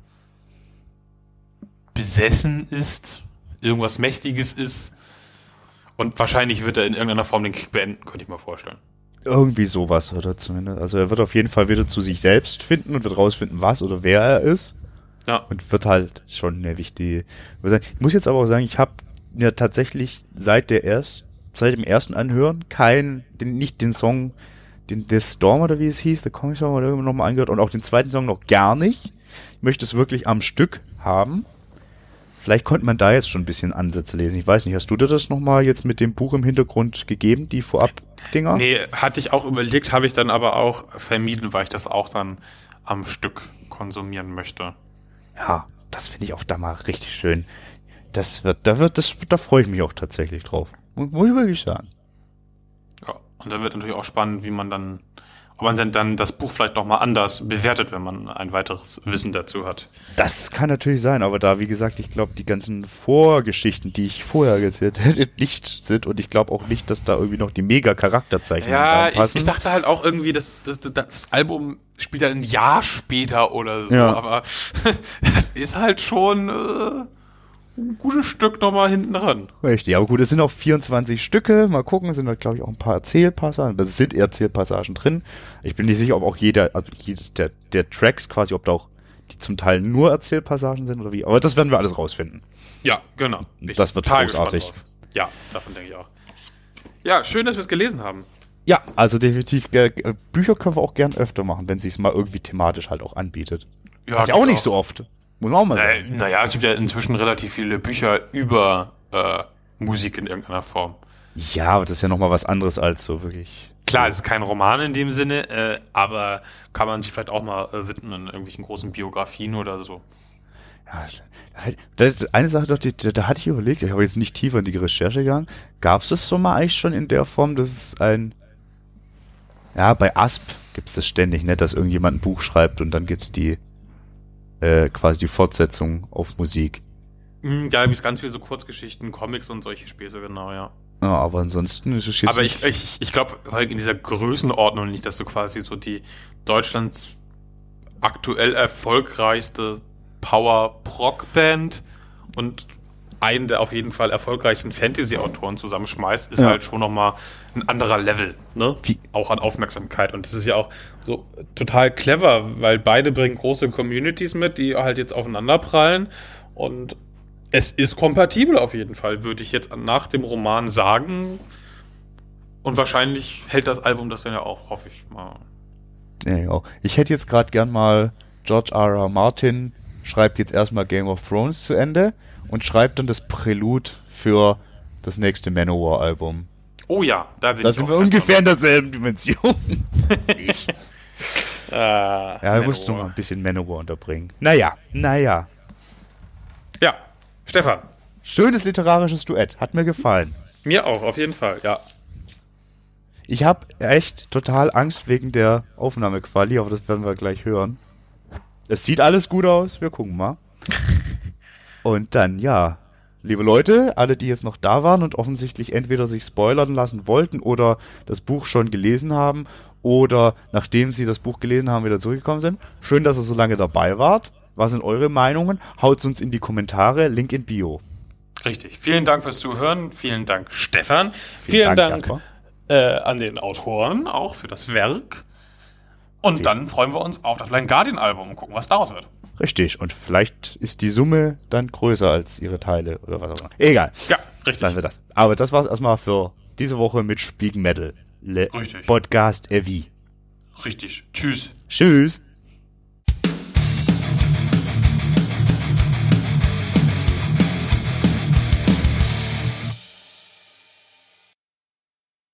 besessen ist, irgendwas Mächtiges ist. Und wahrscheinlich wird er in irgendeiner Form den Krieg beenden, könnte ich mir vorstellen. Irgendwie sowas oder zumindest. Also er wird auf jeden Fall wieder zu sich selbst finden und wird rausfinden, was oder wer er ist. Ja. Und wird halt schon eine wichtige. Ich muss jetzt aber auch sagen, ich habe mir tatsächlich seit der erst, seit dem ersten Anhören kein, den, nicht den Song, den The Storm oder wie es hieß, der Comic Song oder irgendwann nochmal angehört und auch den zweiten Song noch gar nicht. Ich möchte es wirklich am Stück haben. Vielleicht konnte man da jetzt schon ein bisschen Ansätze lesen. Ich weiß nicht, hast du dir das nochmal jetzt mit dem Buch im Hintergrund gegeben, die Vorab-Dinger? Nee, hatte ich auch überlegt, habe ich dann aber auch vermieden, weil ich das auch dann am Stück konsumieren möchte. Ja, das finde ich auch da mal richtig schön. Das wird, da wird, das, da freue ich mich auch tatsächlich drauf. Muss ich wirklich sagen. Ja, und dann wird natürlich auch spannend, wie man dann, ob man denn dann das Buch vielleicht nochmal anders bewertet, wenn man ein weiteres Wissen dazu hat. Das kann natürlich sein, aber da, wie gesagt, ich glaube, die ganzen Vorgeschichten, die ich vorher erzählt hätte, nicht sind und ich glaube auch nicht, dass da irgendwie noch die Mega-Charakterzeichnungen Ja, ich, ich dachte halt auch irgendwie, das, das, das Album spielt ja ein Jahr später oder so, Ja. aber das ist halt schon äh, ein gutes Stück nochmal hinten dran. Richtig, aber gut, es sind auch 24 Stücke. Mal gucken, es sind da, glaube ich, auch ein paar Erzählpassagen. Es sind Erzählpassagen drin. Ich bin nicht sicher, ob auch jeder, also jedes der, der Tracks quasi, ob da auch die zum Teil nur Erzählpassagen sind oder wie. Aber das werden wir alles rausfinden. Ja, genau. Ich Das wird großartig. Ja, davon denke ich auch. Ja, schön, dass wir es gelesen haben. Ja, also definitiv, Bücher können wir auch gern öfter machen, wenn sich mal irgendwie thematisch halt auch anbietet. Ja, Was ja auch nicht so oft. Muss man auch mal sagen. naja, es gibt ja inzwischen relativ viele Bücher über äh, Musik in irgendeiner Form. Ja, aber das ist ja nochmal was anderes als so wirklich. Klar, es ist kein Roman in dem Sinne, äh, aber kann man sich vielleicht auch mal äh, widmen in irgendwelchen großen Biografien oder so. Ja, das ist eine Sache, doch, die, da hatte ich überlegt, ich habe jetzt nicht tiefer in die Recherche gegangen. Gab es das so mal eigentlich schon in der Form, dass es ein. Ja, bei Asp gibt es das ständig, ne, dass irgendjemand ein Buch schreibt und dann gibt es die. Äh, quasi die Fortsetzung auf Musik. Mm, Da gibt es ganz viele so Kurzgeschichten, Comics und solche Späße, genau, ja. Ja, aber ansonsten ist es jetzt. Aber ich, ich, ich glaube, in dieser Größenordnung nicht, dass du quasi so die Deutschlands aktuell erfolgreichste Power-Proc-Band und einen der auf jeden Fall erfolgreichsten Fantasy-Autoren zusammenschmeißt, ist Ja. halt schon nochmal ein anderer Level, ne? Wie- Auch an Aufmerksamkeit. Und das ist ja auch so total clever, weil beide bringen große Communities mit, die halt jetzt aufeinander prallen. Und es ist kompatibel auf jeden Fall, würde ich jetzt nach dem Roman sagen. Und wahrscheinlich hält das Album das dann ja auch, hoffe ich mal. Ja, ja. Ich hätte jetzt gerade gern mal George R. R. Martin schreibt jetzt erstmal Game of Thrones zu Ende und schreibt dann das Prälude für das nächste Manowar-Album. Oh ja, da bin Da ich sind wir ungefähr in derselben Dimension. Äh, Ja, da musst du Manowar. mal ein bisschen Manowar unterbringen. Naja, naja. Ja, Stefan, Schönes literarisches Duett. Hat mir gefallen. mir auch, auf jeden Fall, ja. Ich habe echt total Angst wegen der Aufnahmequali, aber das werden wir gleich hören. Es sieht alles gut aus, wir gucken mal. Und dann, ja, liebe Leute, alle, die jetzt noch da waren und offensichtlich entweder sich spoilern lassen wollten oder das Buch schon gelesen haben oder nachdem sie das Buch gelesen haben, wieder zurückgekommen sind, schön, dass ihr so lange dabei wart. Was sind eure Meinungen? Haut's uns in die Kommentare, Link in Bio. Richtig. Vielen Dank fürs Zuhören. Vielen Dank, Stefan. Vielen, Dank, Jasper. äh, an den Autoren auch für das Werk. Und dann freuen wir uns auf das Blind Guardian Album und gucken, was daraus wird. Richtig, und vielleicht ist die Summe dann größer als ihre Teile oder was auch immer. Egal. Ja, richtig. Lassen wir das. Aber das war's erstmal für diese Woche mit Spiegen Metal. Le Richtig. Podcast Evi. Richtig. Tschüss. Tschüss.